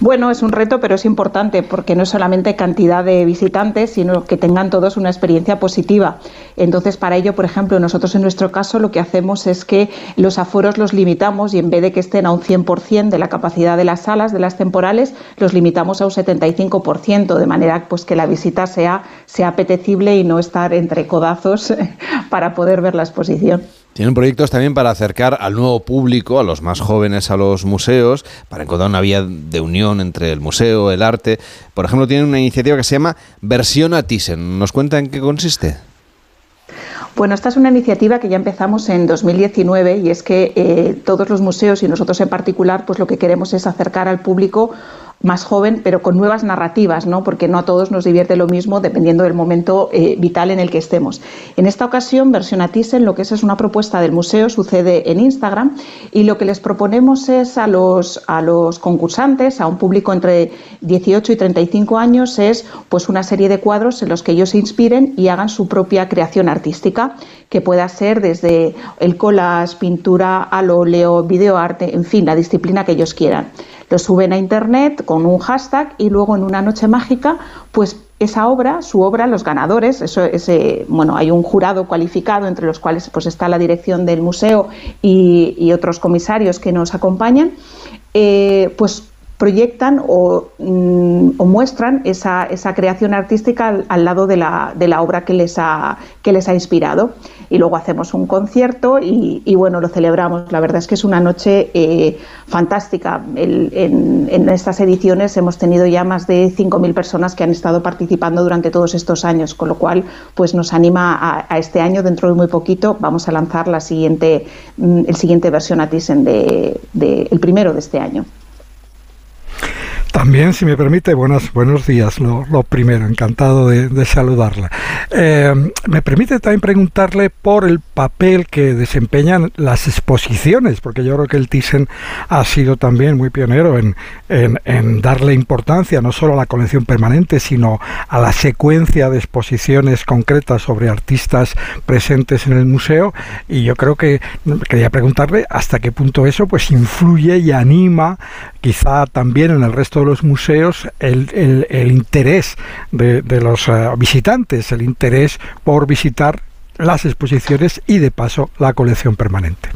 Bueno, es un reto, pero es importante porque no es solamente cantidad de visitantes, sino que tengan todos una experiencia positiva. Entonces, para ello, por ejemplo, nosotros en nuestro caso lo que hacemos es que los aforos los limitamos y en vez de que estén a un 100% de la capacidad de las salas, de las temporales, los limitamos a un 75%, de manera pues, que la visita sea, sea apetecible y no estar entre codazos para poder ver la exposición. Tienen proyectos también para acercar al nuevo público, a los más jóvenes, a los museos, para encontrar una vía de unión entre el museo, el arte. Por ejemplo, tienen una iniciativa que se llama Versión a Thyssen. ¿Nos cuenta en qué consiste? Bueno, esta es una iniciativa que ya empezamos en 2019 y es que eh, todos los museos y nosotros en particular, pues lo que queremos es acercar al público más joven, pero con nuevas narrativas, ¿no? porque no a todos nos divierte lo mismo dependiendo del momento eh, vital en el que estemos. En esta ocasión, Versión Thyssen, lo que es es una propuesta del museo, sucede en Instagram, y lo que les proponemos es a los, a los concursantes, a un público entre 18 y 35 años, es pues una serie de cuadros en los que ellos se inspiren y hagan su propia creación artística, que pueda ser desde el collage, pintura, al óleo, videoarte, en fin, la disciplina que ellos quieran lo suben a internet con un hashtag y luego en una noche mágica, pues esa obra, su obra, los ganadores, eso ese, bueno, hay un jurado cualificado entre los cuales pues está la dirección del museo y, otros comisarios que nos acompañan, eh, pues proyectan o, mm, o muestran esa, esa, creación artística al, al lado de la, de la, obra que les, ha, que les ha inspirado. Y luego hacemos un concierto y, bueno, lo celebramos. La verdad es que es una noche eh, fantástica. En, estas ediciones hemos tenido ya más de 5.000 personas que han estado participando durante todos estos años, con lo cual pues nos anima a, este año, dentro de muy poquito, vamos a lanzar la siguiente, mm, el siguiente versión a Thyssen de, el primero de este año. También, si me permite, buenos, buenos días, lo, primero, encantado de, saludarla. Eh, me permite también preguntarle por el papel que desempeñan las exposiciones, porque yo creo que el Thyssen ha sido también muy pionero en, en, en, darle importancia no solo a la colección permanente, sino a la secuencia de exposiciones concretas sobre artistas presentes en el museo. Y yo creo que quería preguntarle hasta qué punto eso pues influye y anima quizá también en el resto de los museos el, el, interés de, de los uh, visitantes, el interés por visitar las exposiciones y de paso la colección permanente.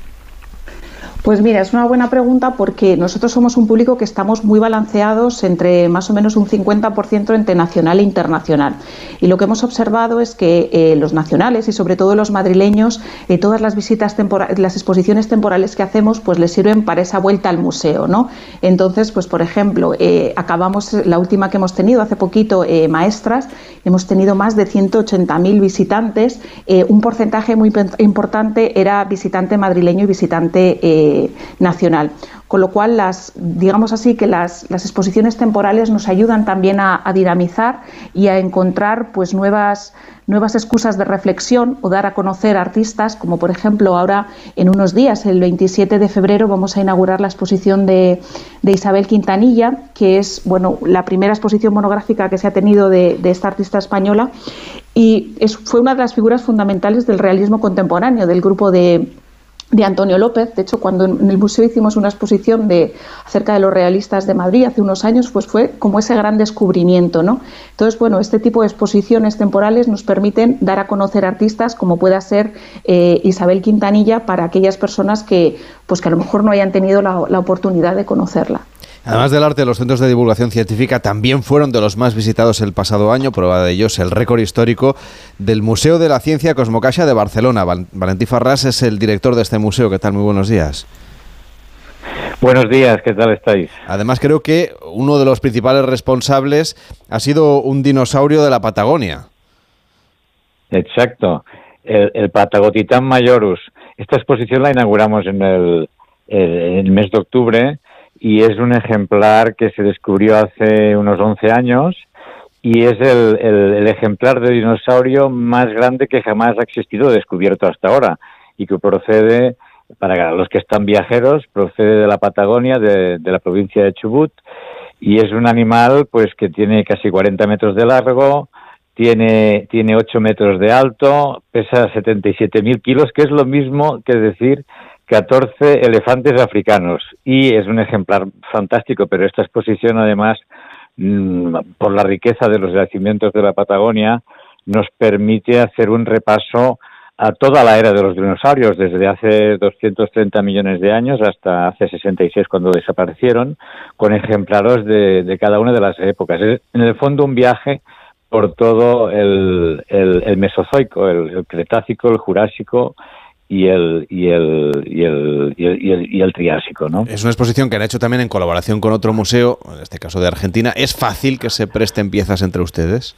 Pues mira, es una buena pregunta porque nosotros somos un público que estamos muy balanceados entre más o menos un 50% entre nacional e internacional. Y lo que hemos observado es que eh, los nacionales y sobre todo los madrileños, eh, todas las visitas temporales, las exposiciones temporales que hacemos, pues les sirven para esa vuelta al museo, ¿no? Entonces, pues por ejemplo, eh, acabamos la última que hemos tenido hace poquito, maestras, hemos tenido más de 180.000 visitantes, un porcentaje muy importante era visitante madrileño y visitante nacional. Con lo cual, las, digamos así, que las, exposiciones temporales nos ayudan también a, dinamizar y a encontrar pues, nuevas, nuevas excusas de reflexión o dar a conocer artistas, como por ejemplo ahora en unos días, el 27 de febrero, vamos a inaugurar la exposición de, Isabel Quintanilla, que es bueno, la primera exposición monográfica que se ha tenido de, esta artista española y fue una de las figuras fundamentales del realismo contemporáneo, del grupo de de Antonio López. De hecho, cuando en el museo hicimos una exposición de, acerca de los realistas de Madrid hace unos años, pues fue como ese gran descubrimiento. ¿no? Entonces, bueno, este tipo de exposiciones temporales nos permiten dar a conocer artistas como pueda ser eh, Isabel Quintanilla para aquellas personas que, pues, que a lo mejor no hayan tenido la oportunidad de conocerla. Además del arte, los centros de divulgación científica también fueron de los más visitados el pasado año. Prueba de ellos el récord histórico del Museo de la Ciencia Cosmocaixa de Barcelona. Valentí Farrás es el director de este museo. ¿Qué tal? Muy buenos días. Buenos días, ¿qué tal estáis? Además, creo que uno de los principales responsables ha sido un dinosaurio de la Patagonia. Exacto, el, el Patagotitán Majorus. Esta exposición la inauguramos en el, en el mes de octubre y es un ejemplar que se descubrió hace unos 11 años y es el, ejemplar de dinosaurio más grande que jamás ha existido descubierto hasta ahora y que procede, para los que están viajeros, procede de la Patagonia, de, la provincia de Chubut y es un animal pues que tiene casi 40 metros de largo, tiene, tiene 8 metros de alto, pesa 77.000 kilos, que es lo mismo que decir 14 elefantes africanos y es un ejemplar fantástico, pero esta exposición además, mm, por la riqueza de los yacimientos de la Patagonia, nos permite hacer un repaso a toda la era de los dinosaurios, desde hace 230 millones de años hasta hace 66 cuando desaparecieron, con ejemplares de, cada una de las épocas. Es en el fondo un viaje por todo el, Mesozoico, el Cretácico, el Jurásico, y el, y el, y el, y el, Triásico. ¿no? Es una exposición que han hecho también en colaboración con otro museo, en este caso de Argentina. ¿Es fácil que se presten piezas entre ustedes?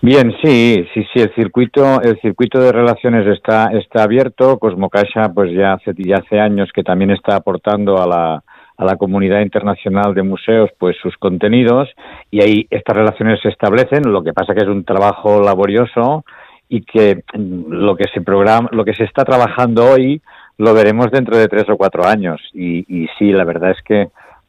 Bien, sí, sí, sí, el circuito, el circuito de relaciones está, está abierto. Cosmocaixa, pues ya hace, ya hace años que también está aportando a la, a la comunidad internacional de museos pues sus contenidos y ahí estas relaciones se establecen. Lo que pasa que es un trabajo laborioso y que lo que se programa, lo que se está trabajando hoy lo veremos dentro de tres o cuatro años. Y, y sí, la verdad es que,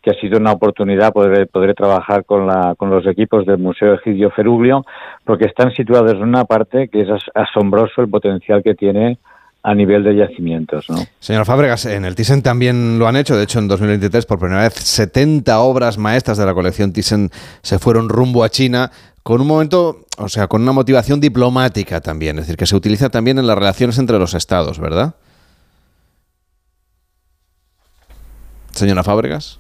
ha sido una oportunidad poder, poder trabajar con, la, con los equipos del Museo Egidio Feruglio, porque están situados en una parte que es asombroso el potencial que tiene a nivel de yacimientos. ¿no? Señor Fábregas, en el Thyssen también lo han hecho. De hecho, en 2023, por primera vez, 70 obras maestras de la colección Thyssen se fueron rumbo a China con un momento, o sea, con una motivación diplomática también, es decir, que se utiliza también en las relaciones entre los estados, ¿verdad? Señora Fábregas.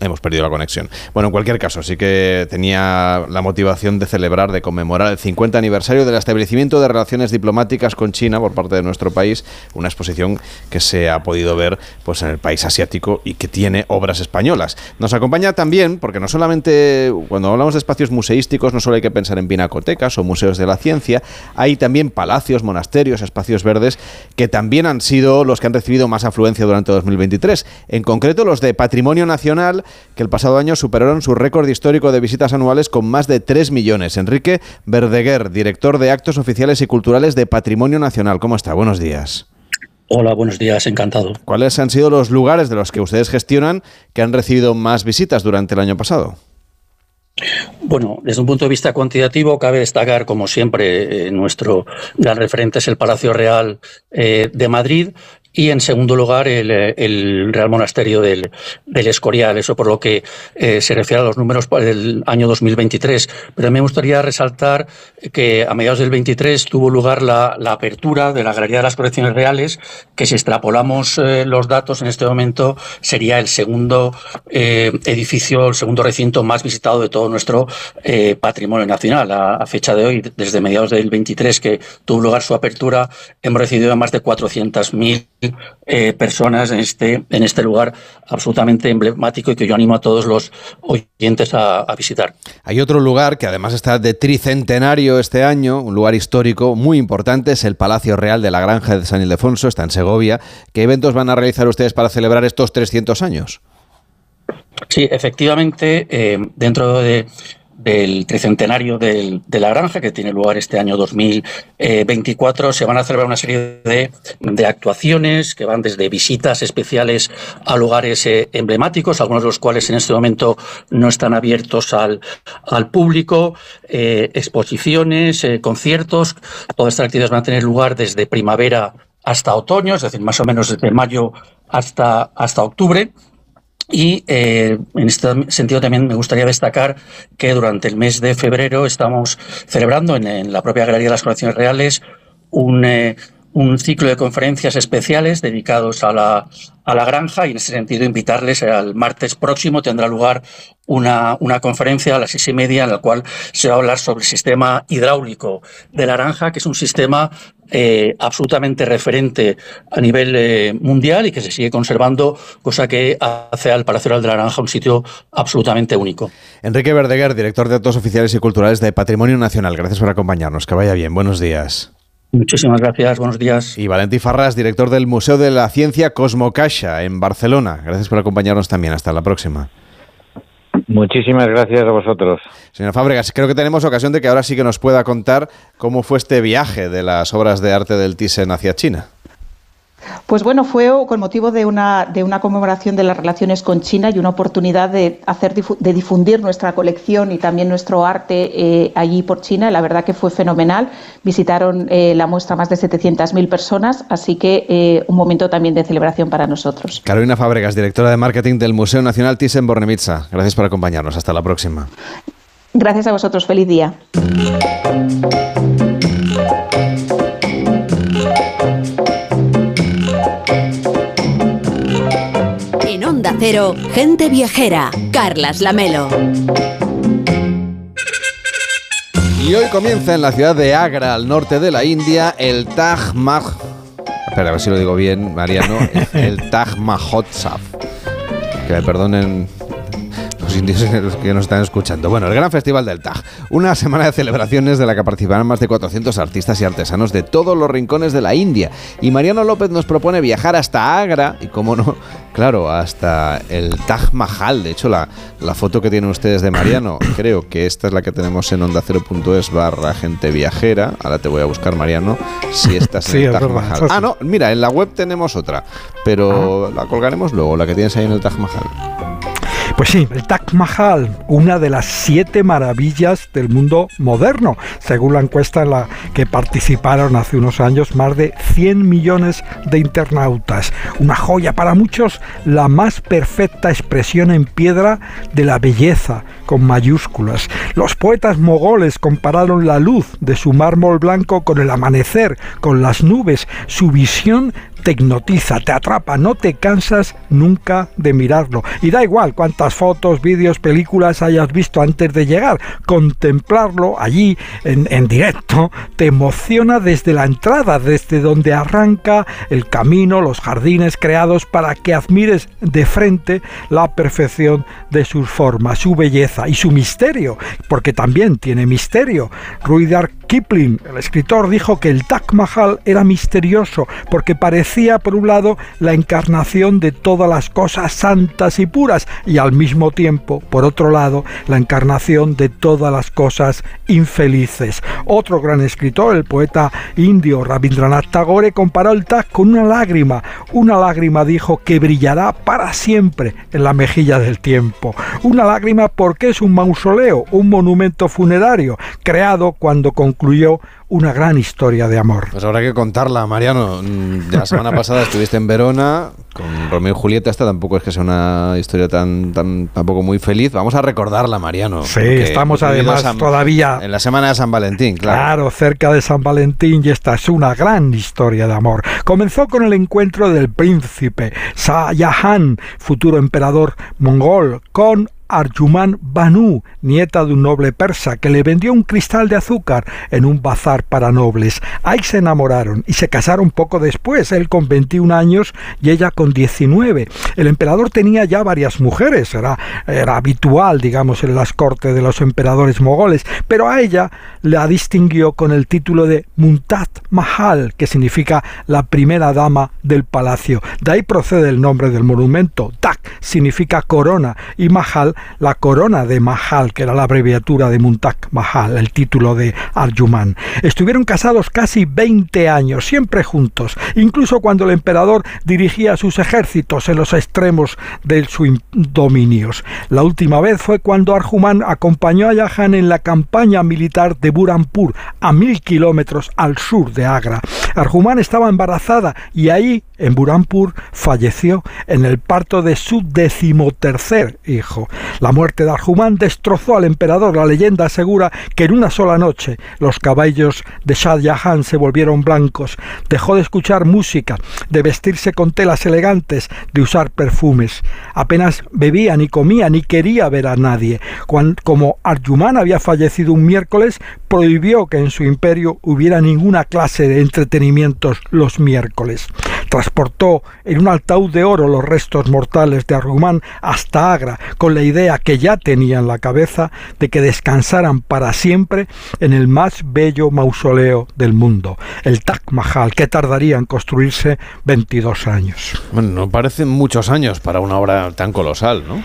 Hemos perdido la conexión. Bueno, en cualquier caso, sí que tenía la motivación de celebrar, de conmemorar el 50 aniversario del establecimiento de relaciones diplomáticas con China por parte de nuestro país, una exposición que se ha podido ver pues en el país asiático y que tiene obras españolas. Nos acompaña también, porque no solamente cuando hablamos de espacios museísticos, no solo hay que pensar en pinacotecas o museos de la ciencia, hay también palacios, monasterios, espacios verdes que también han sido los que han recibido más afluencia durante 2023. En concreto, los de Patrimonio Nacional que el pasado año superaron su récord histórico de visitas anuales con más de 3 millones. Enrique Verdeguer, director de Actos Oficiales y Culturales de Patrimonio Nacional. ¿Cómo está? Buenos días. Hola, buenos días, encantado. ¿Cuáles han sido los lugares de los que ustedes gestionan que han recibido más visitas durante el año pasado? Bueno, desde un punto de vista cuantitativo, cabe destacar, como siempre, eh, nuestro gran referente es el Palacio Real eh, de Madrid y en segundo lugar el, Real Monasterio del, Escorial, eso por lo que eh, se refiere a los números del año 2023. Pero me gustaría resaltar que a mediados del 23 tuvo lugar la, apertura de la Galería de las Colecciones Reales, que si extrapolamos eh, los datos en este momento sería el segundo eh, edificio, el segundo recinto más visitado de todo nuestro patrimonio nacional. A, fecha de hoy, desde mediados del 23 que tuvo lugar su apertura, hemos recibido más de 400.000 eh, personas en este, en este lugar absolutamente emblemático y que yo animo a todos los oyentes a, a, visitar. Hay otro lugar que además está de tricentenario este año, un lugar histórico muy importante, es el Palacio Real de la Granja de San Ildefonso, está en Segovia. ¿Qué eventos van a realizar ustedes para celebrar estos 300 años? Sí, efectivamente, eh, dentro de, del tricentenario del, de la granja, que tiene lugar este año 2024, se van a celebrar una serie de, de actuaciones que van desde visitas especiales a lugares eh, emblemáticos, algunos de los cuales en este momento no están abiertos al, público, eh, exposiciones, eh, conciertos. Todas estas actividades van a tener lugar desde primavera hasta otoño, es decir, más o menos desde mayo hasta, hasta octubre. Y eh, en este sentido también me gustaría destacar que durante el mes de febrero estamos celebrando en, la propia Galería de las Colecciones Reales un, eh, un ciclo de conferencias especiales dedicados a la, a la granja y en ese sentido invitarles al martes próximo tendrá lugar una, una conferencia a las seis y media en la cual se va a hablar sobre el sistema hidráulico de la granja, que es un sistema eh, absolutamente referente a nivel eh, mundial y que se sigue conservando, cosa que hace al Palacio Real de la Granja un sitio absolutamente único. Enrique Verdeguer, director de Actos Oficiales y Culturales de Patrimonio Nacional, gracias por acompañarnos. Que vaya bien. Buenos días. Muchísimas gracias, buenos días. Y Valentí Farras, director del Museo de la Ciencia Cosmocaixa en Barcelona. Gracias por acompañarnos también. Hasta la próxima. Muchísimas gracias a vosotros. Señora Fábregas, creo que tenemos ocasión de que ahora sí que nos pueda contar cómo fue este viaje de las obras de arte del Thyssen hacia China. Pues bueno, fue con motivo de una, de una conmemoración de las relaciones con China y una oportunidad de, hacer, de difundir nuestra colección y también nuestro arte eh, allí por China. La verdad que fue fenomenal. Visitaron eh, la muestra más de 700.000 personas, así que eh, un momento también de celebración para nosotros. Carolina Fábregas, directora de marketing del Museo Nacional Thyssen-Bornemisza. Gracias por acompañarnos. Hasta la próxima. Gracias a vosotros. Feliz día. Cero, Gente Viajera, Carlas Lamelo. Y hoy comienza en la ciudad de Agra, al norte de la India, el Taj Mahal. Espera, a ver si lo digo bien, Mariano. El Taj Mahotsav. Que me perdonen los indios que nos están escuchando. Bueno, el Gran Festival del Taj. Una semana de celebraciones de la que participarán más de 400 artistas y artesanos de todos los rincones de la India. Y Mariano López nos propone viajar hasta Agra y, cómo no, claro, hasta el Taj Mahal. De hecho, la, la foto que tienen ustedes de Mariano, creo que esta es la que tenemos en onda 0.es barra gente viajera. Ahora te voy a buscar, Mariano, si esta es Sí, el Taj verdad, Mahal. Ah, no, mira, en la web tenemos otra, pero la colgaremos luego, la que tienes ahí en el Taj Mahal. Pues sí, el Taj Mahal, una de las siete maravillas del mundo moderno, según la encuesta en la que participaron hace unos años más de 100 millones de internautas. Una joya para muchos, la más perfecta expresión en piedra de la belleza, con mayúsculas. Los poetas mogoles compararon la luz de su mármol blanco con el amanecer, con las nubes. Su visión te hipnotiza, te atrapa, no te cansas nunca de mirarlo. Y da igual cuántas fotos, vídeos, películas hayas visto antes de llegar, contemplarlo allí en, en directo te emociona desde la entrada, desde donde arranca el camino, los jardines creados para que admires de frente la perfección de sus formas, su belleza y su misterio, porque también tiene misterio. Rudyard Kipling, el escritor, dijo que el Taj Mahal era misterioso porque parecía, por un lado, la encarnación de todas las cosas santas y puras y al mismo tiempo, por otro lado, la encarnación de todas las cosas infelices. Otro gran escritor, el poeta indio Rabindranath Tagore, comparó el Taj con una lágrima. Una lágrima, dijo, que brillará para siempre en la mejilla del tiempo. Una lágrima porque es un mausoleo, un monumento funerario, creado cuando concluyó una gran historia de amor. Pues habrá que contarla, Mariano. Mm, La semana pasada estuviste en Verona con Romeo y Julieta. Esta tampoco es que sea una historia tan, tan tampoco muy feliz. Vamos a recordarla, Mariano. Sí, estamos además San- todavía en la semana de San Valentín, claro. Claro, cerca de San Valentín y esta es una gran historia de amor. Comenzó con el encuentro del príncipe Shah Jahan, futuro emperador mongol, con Arjuman Banu, nieta de un noble persa, que le vendió un cristal de azúcar en un bazar para nobles. Ahí se enamoraron y se casaron poco después, él con 21 años y ella con 19. El emperador tenía ya varias mujeres, era, era habitual, digamos, en las cortes de los emperadores mogoles, pero a ella la distinguió con el título de Muntat Mahal, que significa la primera dama del palacio. De ahí procede el nombre del monumento. Tak significa corona y Mahal la corona de Mahal, que era la abreviatura de Muntak Mahal, el título de Arjuman. Estuvieron casados casi 20 años, siempre juntos, incluso cuando el emperador dirigía sus ejércitos en los extremos de sus dominios. La última vez fue cuando Arjuman acompañó a Jahan en la campaña militar de Burampur, a mil kilómetros al sur de Agra. Arjuman estaba embarazada y ahí, en Burampur, falleció en el parto de su decimotercer hijo. La muerte de Arjumán destrozó al emperador. La leyenda asegura que en una sola noche los caballos de Shah Jahan se volvieron blancos. Dejó de escuchar música, de vestirse con telas elegantes, de usar perfumes. Apenas bebía ni comía ni quería ver a nadie. Como Arjumán había fallecido un miércoles, prohibió que en su imperio hubiera ninguna clase de entretenimientos los miércoles. Transportó en un altaúd de oro los restos mortales de Arjumán hasta Agra, con la idea que ya tenía en la cabeza de que descansaran para siempre en el más bello mausoleo del mundo, el Taj Mahal, que tardaría en construirse 22 años. Bueno, no parecen muchos años para una obra tan colosal, ¿no?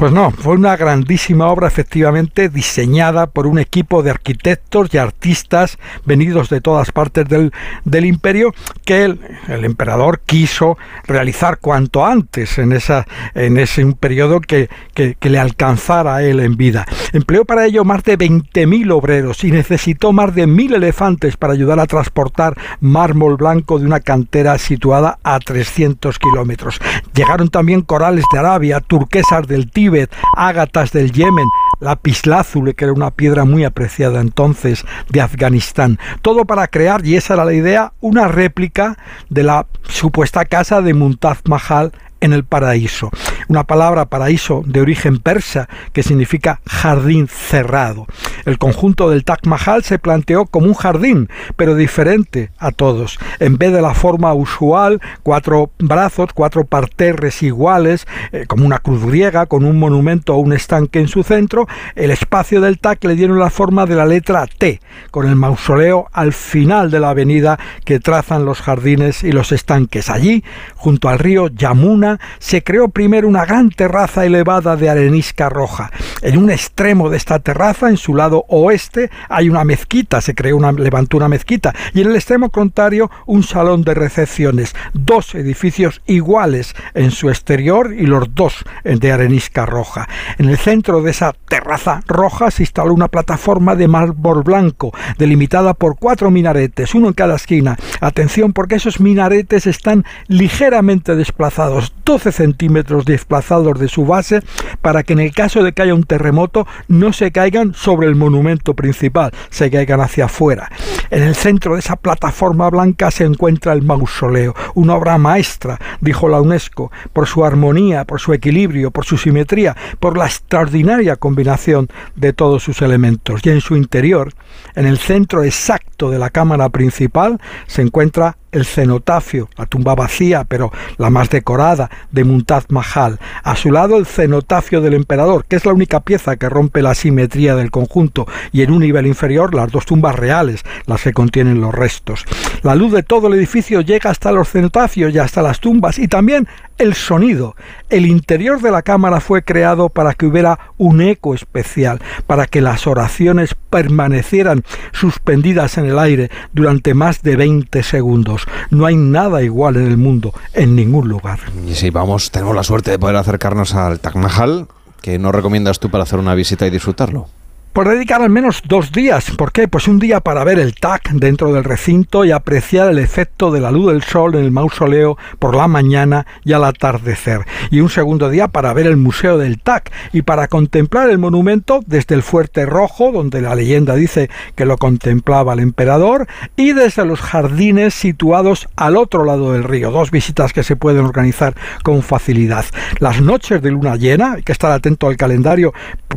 Pues no, fue una grandísima obra efectivamente diseñada por un equipo de arquitectos y artistas venidos de todas partes del, del imperio que el, el emperador quiso realizar cuanto antes en, esa, en ese un periodo que, que, que le alcanzara a él en vida. Empleó para ello más de 20.000 obreros y necesitó más de 1.000 elefantes para ayudar a transportar mármol blanco de una cantera situada a 300 kilómetros. Llegaron también corales de Arabia, turquesas del Tíbet, ágatas del Yemen, lapislázuli, que era una piedra muy apreciada entonces de Afganistán. Todo para crear, y esa era la idea, una réplica de la supuesta casa de Muntaz Mahal en el paraíso. Una palabra paraíso de origen persa que significa jardín cerrado. El conjunto del Taj Mahal se planteó como un jardín, pero diferente a todos. En vez de la forma usual, cuatro brazos, cuatro parterres iguales, eh, como una cruz griega, con un monumento o un estanque en su centro, el espacio del Taj le dieron la forma de la letra T, con el mausoleo al final de la avenida que trazan los jardines y los estanques. Allí, junto al río Yamuna, se creó primero una gran terraza elevada de arenisca roja. En un extremo de esta terraza, en su lado oeste, hay una mezquita, se creó una, levantó una mezquita, y en el extremo contrario un salón de recepciones, dos edificios iguales en su exterior y los dos de arenisca roja. En el centro de esa terraza roja se instaló una plataforma de mármol blanco, delimitada por cuatro minaretes, uno en cada esquina. Atención porque esos minaretes están ligeramente desplazados, 12 centímetros desplazados de su base, para que en el caso de que haya un terremoto no se caigan sobre el monumento principal, se caigan hacia afuera. En el centro de esa plataforma blanca se encuentra el mausoleo, una obra maestra, dijo la UNESCO, por su armonía, por su equilibrio, por su simetría, por la extraordinaria combinación de todos sus elementos. Y en su interior, en el centro exacto de la cámara principal, se encuentra el cenotafio, la tumba vacía, pero la más decorada, de Muntaz Mahal. A su lado el cenotafio del emperador, que es la única pieza que rompe la simetría del conjunto, y en un nivel inferior las dos tumbas reales, las que contienen los restos. La luz de todo el edificio llega hasta los cenotafios y hasta las tumbas, y también el sonido. El interior de la cámara fue creado para que hubiera un eco especial, para que las oraciones permanecieran suspendidas en el aire durante más de 20 segundos. No hay nada igual en el mundo, en ningún lugar. Y si vamos, tenemos la suerte de poder acercarnos al Taj Mahal, que nos recomiendas tú para hacer una visita y disfrutarlo. Por dedicar al menos dos días. ¿Por qué? Pues un día para ver el TAC dentro del recinto y apreciar el efecto de la luz del sol en el mausoleo por la mañana y al atardecer. Y un segundo día para ver el Museo del TAC y para contemplar el monumento desde el Fuerte Rojo, donde la leyenda dice que lo contemplaba el emperador, y desde los jardines situados al otro lado del río. Dos visitas que se pueden organizar con facilidad. Las noches de luna llena, hay que estar atento al calendario,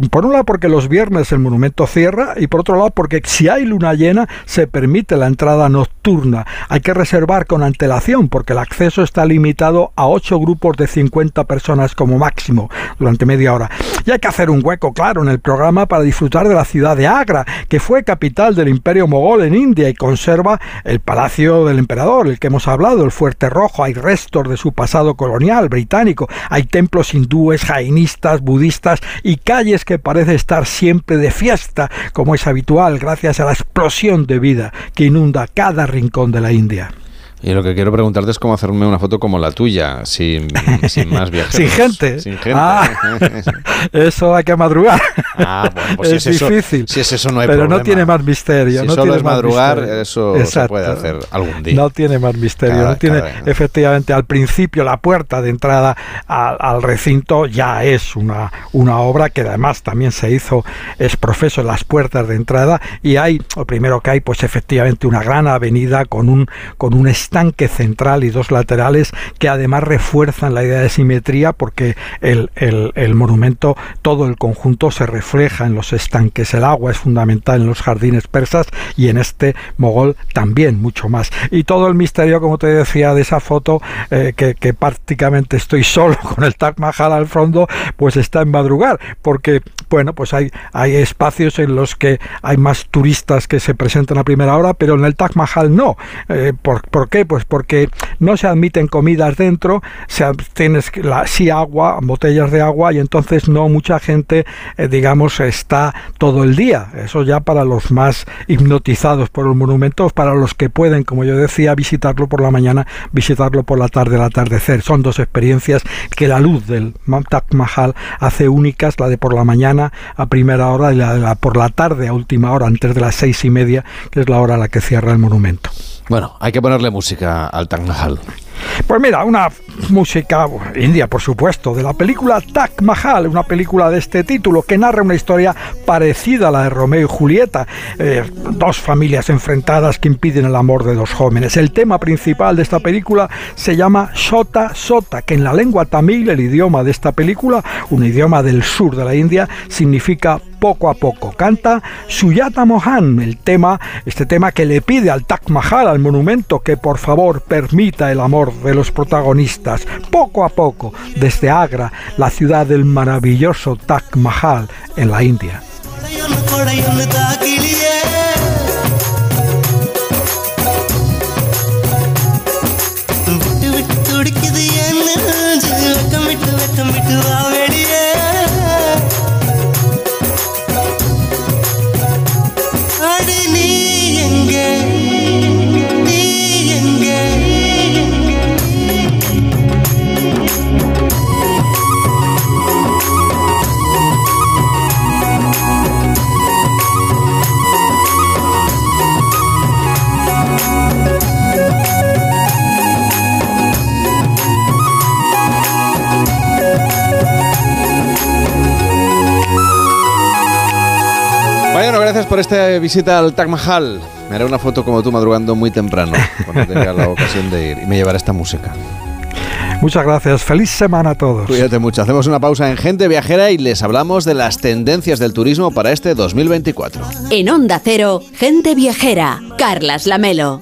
por un lado porque los viernes el monumento cierra y por otro lado porque si hay luna llena se permite la entrada nocturna. Hay que reservar con antelación porque el acceso está limitado a ocho grupos de 50 personas como máximo durante media hora. Y hay que hacer un hueco claro en el programa para disfrutar de la ciudad de Agra, que fue capital del imperio mogol en India y conserva el palacio del emperador, el que hemos hablado, el fuerte rojo, hay restos de su pasado colonial británico, hay templos hindúes, jainistas, budistas y calles que parece estar siempre de fiesta, como es habitual, gracias a la explosión de vida que inunda cada rincón de la India. Y lo que quiero preguntarte es cómo hacerme una foto como la tuya, sin, más viajeros. sin gente. Sin gente. Ah, eso hay que madrugar. Ah, bueno, pues es si es difícil. Eso, si es eso no hay pero problema. no tiene más misterio. Si no solo tiene es más madrugar, misterio. eso se puede hacer algún día. No tiene más misterio. Cada- no tiene, cada- efectivamente, al principio la puerta de entrada al, al recinto ya es una, una obra que además también se hizo es profeso en las puertas de entrada y hay, lo primero que hay, pues efectivamente una gran avenida con un, con un estanque central y dos laterales que además refuerzan la idea de simetría porque el, el, monumento, todo el conjunto se refleja en los estanques. El agua es fundamental en los jardines persas y en este mogol también mucho más. Y todo el misterio, como te decía, de esa foto, eh, que, que prácticamente estoy solo con el Taj Mahal al fondo, pues está en madrugar, porque, bueno, pues hay, hay espacios en los que hay más turistas que se presentan a primera hora, pero en el Taj Mahal no. Eh, ¿por, por qué? Pues porque no se admiten comidas dentro, se, tienes la, sí agua, botellas de agua, y entonces no mucha gente, eh, digamos, está todo el día. Eso ya para los más hipnotizados por el monumento, para los que pueden, como yo decía, visitarlo por la mañana, visitarlo por la tarde, al atardecer. Son dos experiencias que la luz del Taj Mahal hace únicas, la de por la mañana a primera hora y la de la por la tarde a última hora, antes de las seis y media, que es la hora a la que cierra el monumento. Bueno, hay que ponerle música al Taj Mahal. Pues mira, una música india, por supuesto, de la película Taj Mahal, una película de este título que narra una historia parecida a la de Romeo y Julieta, eh, dos familias enfrentadas que impiden el amor de dos jóvenes. El tema principal de esta película se llama Sota Sota, que en la lengua tamil, el idioma de esta película, un idioma del sur de la India, significa poco a poco. Canta Suyata Mohan, el tema, este tema que le pide al Taj Mahal, al monumento, que por favor permita el amor de los protagonistas, poco a poco, desde Agra, la ciudad del maravilloso Taj Mahal en la India. Gracias por esta visita al Taj Mahal. Me haré una foto como tú madrugando muy temprano, cuando tenga la ocasión de ir. Y me llevaré esta música. Muchas gracias, feliz semana a todos. Cuídate mucho. Hacemos una pausa en Gente Viajera y les hablamos de las tendencias del turismo para este 2024. En Onda Cero, gente viajera, Carlas Lamelo.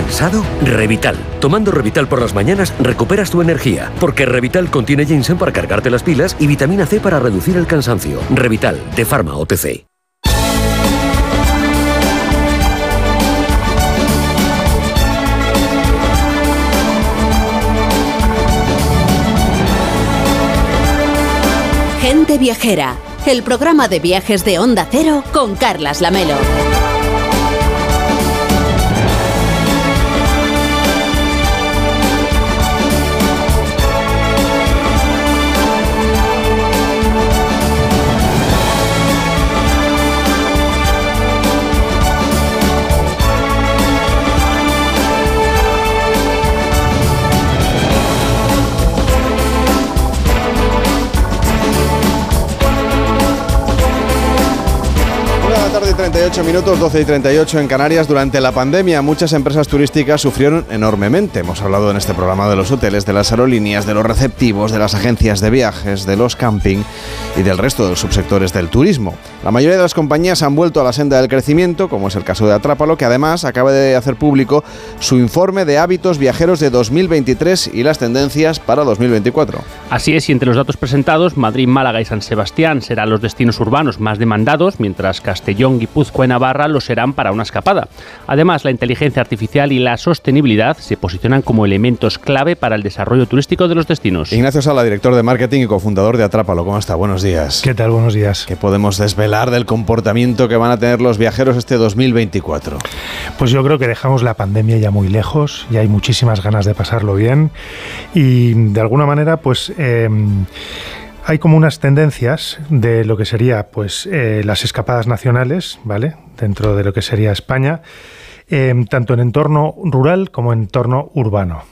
¿Cansado? Revital. Tomando Revital por las mañanas recuperas tu energía, porque Revital contiene ginseng para cargarte las pilas y vitamina C para reducir el cansancio. Revital, de Pharma OTC. Gente Viajera, el programa de viajes de Onda Cero con Carlas Lamelo. 38 minutos, 12 y 38 en Canarias. Durante la pandemia, muchas empresas turísticas sufrieron enormemente. Hemos hablado en este programa de los hoteles, de las aerolíneas, de los receptivos, de las agencias de viajes, de los camping y del resto de los subsectores del turismo. La mayoría de las compañías han vuelto a la senda del crecimiento, como es el caso de Atrápalo, que además acaba de hacer público su informe de hábitos viajeros de 2023 y las tendencias para 2024. Así es, y entre los datos presentados, Madrid, Málaga y San Sebastián serán los destinos urbanos más demandados, mientras Castellón, Guipúzcoa y Navarra lo serán para una escapada. Además, la inteligencia artificial y la sostenibilidad se posicionan como elementos clave para el desarrollo turístico de los destinos. Ignacio Sala, director de marketing y cofundador de Atrápalo. ¿Cómo está? Buenos días. ¿Qué tal? Buenos días. ¿Qué podemos desvelar del comportamiento que van a tener los viajeros este 2024? Pues yo creo que dejamos la pandemia ya muy lejos, ya hay muchísimas ganas de pasarlo bien y de alguna manera pues... eh, hay como unas tendencias de lo que sería pues eh, las escapadas nacionales, ¿vale? Dentro de lo que sería España, eh, tanto en entorno rural como en entorno urbano.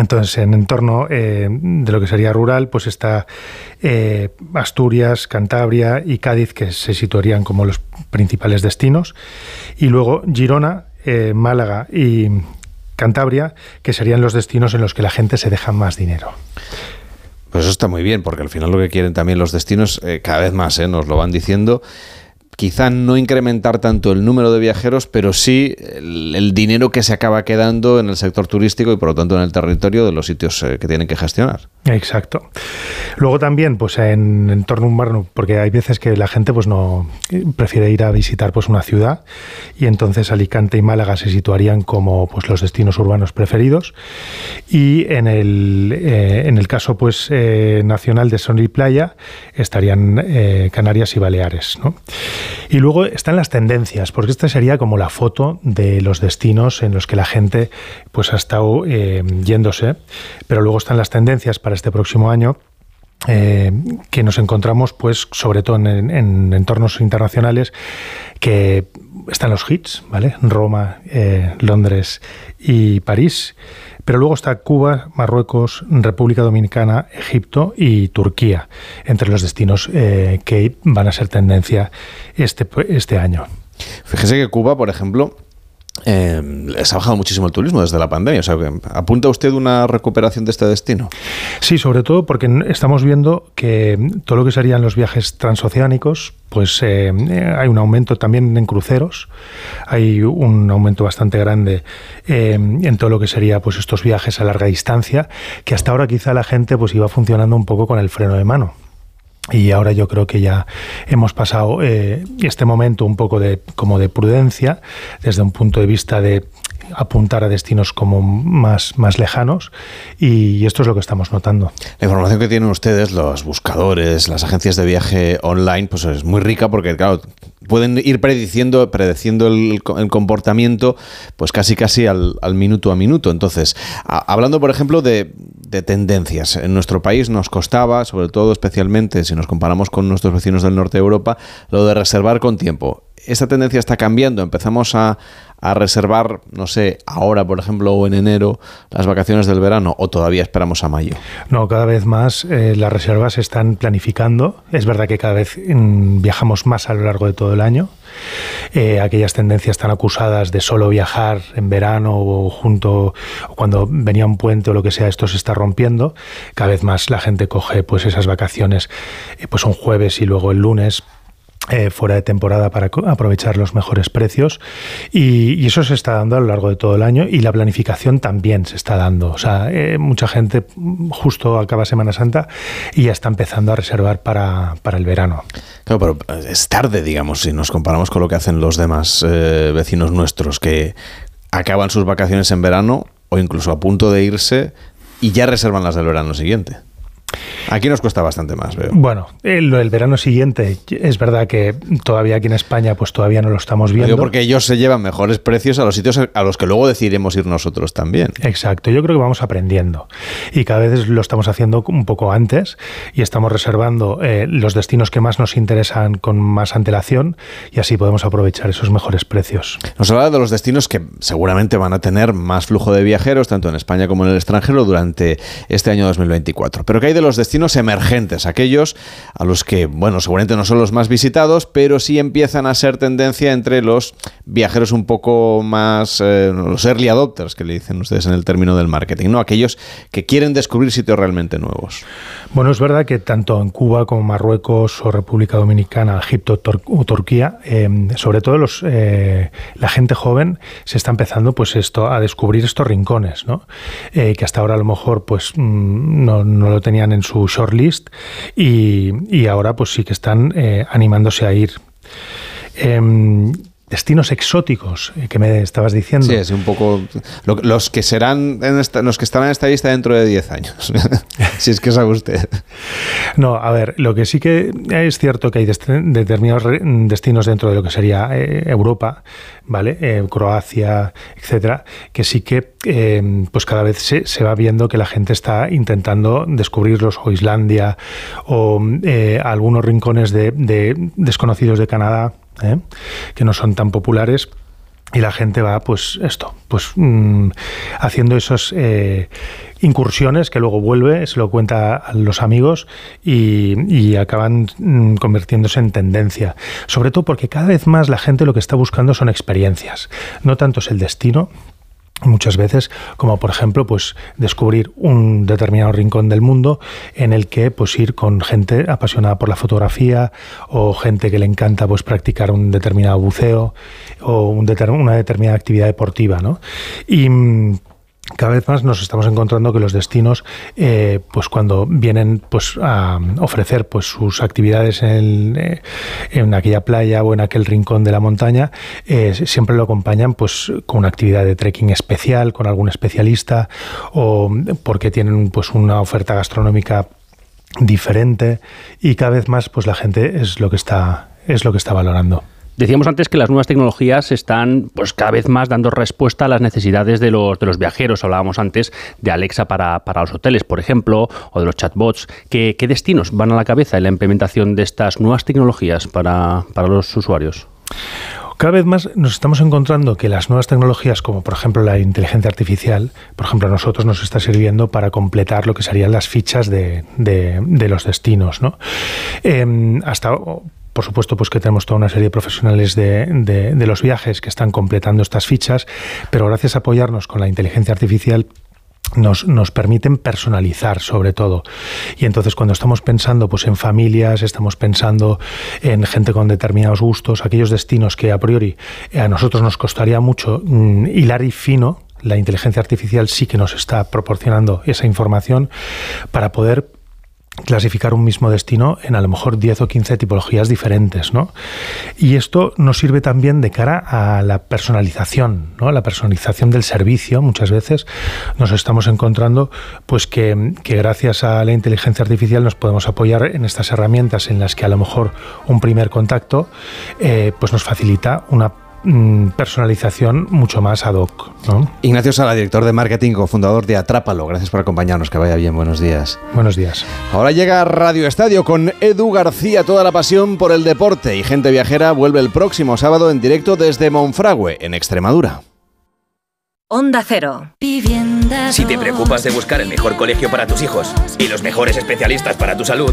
Entonces, en entorno eh, de lo que sería rural, pues está eh, Asturias, Cantabria y Cádiz, que se situarían como los principales destinos. Y luego Girona, eh, Málaga y Cantabria, que serían los destinos en los que la gente se deja más dinero. Pues eso está muy bien, porque al final lo que quieren también los destinos, eh, cada vez más, eh, nos lo van diciendo, quizá no incrementar tanto el número de viajeros, pero sí el, dinero que se acaba quedando en el sector turístico y por lo tanto en el territorio de los sitios eh, que tienen que gestionar. Exacto. Luego también, pues en entorno urbano, porque hay veces que la gente pues no prefiere ir a visitar pues una ciudad y entonces Alicante y Málaga se situarían como pues los destinos urbanos preferidos y en el, eh, en el caso pues eh, nacional de Sol Playa estarían eh, Canarias y Baleares, ¿no? Y luego están las tendencias, porque esta sería como la foto de los destinos en los que la gente pues ha estado eh, yéndose, pero luego están las tendencias para este próximo año. eh, que nos encontramos, pues, sobre todo en, en entornos internacionales, que están los hits, ¿vale? Roma, eh, Londres y París. Pero luego está Cuba, Marruecos, República Dominicana, Egipto y Turquía, entre los destinos eh, que van a ser tendencia este, este año. Fíjese que Cuba, por ejemplo, eh, les ha bajado muchísimo el turismo desde la pandemia. ¿apunta usted una recuperación de este destino? Sí, sobre todo porque estamos viendo que todo lo que serían los viajes transoceánicos, pues eh, hay un aumento también en cruceros, hay un aumento bastante grande eh, en todo lo que sería pues estos viajes a larga distancia, que hasta ahora quizá la gente pues iba funcionando un poco con el freno de mano. Y ahora yo creo que ya hemos pasado eh, este momento un poco de como de prudencia desde un punto de vista de apuntar a destinos como más, más lejanos y esto es lo que estamos notando. La información que tienen ustedes, los buscadores, las agencias de viaje online, pues es muy rica porque, claro, pueden ir prediciendo, predeciendo el, comportamiento pues casi casi al, minuto a minuto. Entonces, hablando, por ejemplo, de, de, tendencias, en nuestro país nos costaba, sobre todo especialmente si nos comparamos con nuestros vecinos del norte de Europa, lo de reservar con tiempo. Esta tendencia está cambiando, empezamos a, reservar, no sé, ahora, por ejemplo, o en enero, las vacaciones del verano, o todavía esperamos a mayo? No, cada vez más eh, las reservas se están planificando. Es verdad que cada vez mm, viajamos más a lo largo de todo el año. Eh, aquellas tendencias tan acusadas de solo viajar en verano o junto o cuando venía un puente o lo que sea, esto se está rompiendo. Cada vez más la gente coge pues esas vacaciones eh, pues un jueves y luego el lunes eh, fuera de temporada para aprovechar los mejores precios y, eso se está dando a lo largo de todo el año y la planificación también se está dando. O sea, eh, mucha gente justo acaba Semana Santa y ya está empezando a reservar para, para, el verano. Claro, pero es tarde, digamos, si nos comparamos con lo que hacen los demás eh, vecinos nuestros que acaban sus vacaciones en verano o incluso a punto de irse y ya reservan las del verano siguiente. Aquí nos cuesta bastante más, veo. Bueno, el, el, verano siguiente es verdad que todavía aquí en España pues todavía no lo estamos viendo. Digo porque ellos se llevan mejores precios a los sitios a los que luego decidiremos ir nosotros también. Exacto, yo creo que vamos aprendiendo y cada vez lo estamos haciendo un poco antes y estamos reservando eh, los destinos que más nos interesan con más antelación y así podemos aprovechar esos mejores precios. Nos habla de los destinos que seguramente van a tener más flujo de viajeros tanto en España como en el extranjero durante este año 2024. Pero ¿qué hay de los destinos emergentes, aquellos a los que, bueno, seguramente no son los más visitados, pero sí empiezan a ser tendencia entre los viajeros un poco más, eh, los early adopters, que le dicen ustedes en el término del marketing, ¿no? Aquellos que quieren descubrir sitios realmente nuevos. Bueno, es verdad que tanto en Cuba como Marruecos o República Dominicana, Egipto o Turquía, eh, sobre todo los, eh, la gente joven se está empezando pues esto a descubrir estos rincones, ¿no? que hasta ahora a lo mejor pues mm, no, no lo tenían en su shortlist y, y ahora pues sí que están eh, animándose a ir. Em, destinos exóticos eh, que me estabas diciendo. Sí, es un poco los que serán en esta, los que estarán en esta lista dentro de 10 años. si es que sabe usted. No, a ver, lo que sí que es cierto que hay determinados destinos dentro de lo que sería eh, Europa, ¿vale? Eh, Croacia, etcétera, que sí que pues cada vez se, se, va viendo que la gente está intentando descubrirlos o Islandia o algunos rincones de, de desconocidos de Canadá ¿eh? que no son tan populares y la gente va pues esto pues mm, haciendo esas eh, incursiones que luego vuelve se lo cuenta a los amigos y, acaban mm, convirtiéndose en tendencia sobre todo porque cada vez más la gente lo que está buscando son experiencias no tanto es el destino muchas veces, como por ejemplo, pues descubrir un determinado rincón del mundo en el que pues ir con gente apasionada por la fotografía o gente que le encanta pues practicar un determinado buceo o un una determinada actividad deportiva, ¿no? Y mm, cada vez más nos estamos encontrando que los destinos, eh, pues cuando vienen pues, a ofrecer pues, sus actividades en, eh, en, aquella playa o en aquel rincón de la montaña, eh, siempre lo acompañan pues, con una actividad de trekking especial, con algún especialista, o porque tienen pues, una oferta gastronómica diferente y cada vez más pues, la gente es lo que está, es lo que está valorando. Decíamos antes que las nuevas tecnologías están pues cada vez más dando respuesta a las necesidades de los, de los viajeros. Hablábamos antes de Alexa para, los hoteles, por ejemplo, o de los chatbots. ¿Qué, destinos van a la cabeza en la implementación de estas nuevas tecnologías para, para los usuarios? Cada vez más nos estamos encontrando que las nuevas tecnologías, como por ejemplo la inteligencia artificial, por ejemplo a nosotros nos está sirviendo para completar lo que serían las fichas de, de, los destinos. ¿no? Eh, hasta por supuesto, pues que tenemos toda una serie de profesionales de, los viajes que están completando estas fichas, pero gracias a apoyarnos con la inteligencia artificial nos, nos, permiten personalizar sobre todo. Y entonces cuando estamos pensando pues, en familias, estamos pensando en gente con determinados gustos, aquellos destinos que a priori a nosotros nos costaría mucho mm, hilar y fino, la inteligencia artificial sí que nos está proporcionando esa información para poder clasificar un mismo destino en a lo mejor 10 o 15 tipologías diferentes, ¿no? Y esto nos sirve también de cara a la personalización, ¿no? La personalización del servicio, muchas veces nos estamos encontrando pues que, gracias a la inteligencia artificial nos podemos apoyar en estas herramientas en las que a lo mejor un primer contacto eh, pues nos facilita una personalización mucho más ad hoc. ¿no? Ignacio Sala, director de marketing, cofundador de Atrápalo. Gracias por acompañarnos. Que vaya bien. Buenos días. Buenos días. Ahora llega Radio Estadio con Edu García. Toda la pasión por el deporte y gente viajera vuelve el próximo sábado en directo desde Monfragüe, en Extremadura. Onda Cero. Si te preocupas de buscar el mejor colegio para tus hijos y los mejores especialistas para tu salud,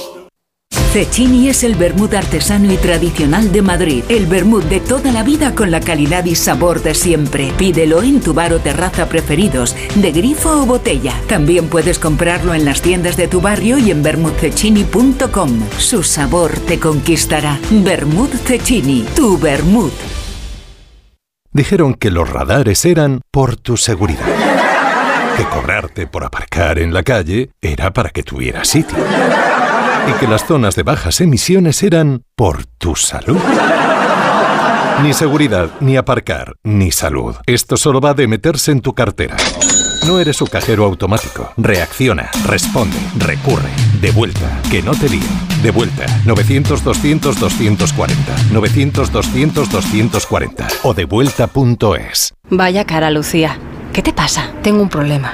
Cecchini es el vermut artesano y tradicional de Madrid. El vermut de toda la vida con la calidad y sabor de siempre. Pídelo en tu bar o terraza preferidos, de grifo o botella. También puedes comprarlo en las tiendas de tu barrio y en vermutcecchini.com. Su sabor te conquistará. Vermut Cecchini, tu vermut. Dijeron que los radares eran por tu seguridad. Que cobrarte por aparcar en la calle era para que tuvieras sitio. Y que las zonas de bajas emisiones eran por tu salud. Ni seguridad, ni aparcar, ni salud. Esto solo va de meterse en tu cartera. No eres su cajero automático. Reacciona, responde, recurre. De vuelta, que no te lío. De vuelta, 900-200-240. 900-200-240. O devuelta.es. Vaya cara, Lucía. ¿Qué te pasa? Tengo un problema.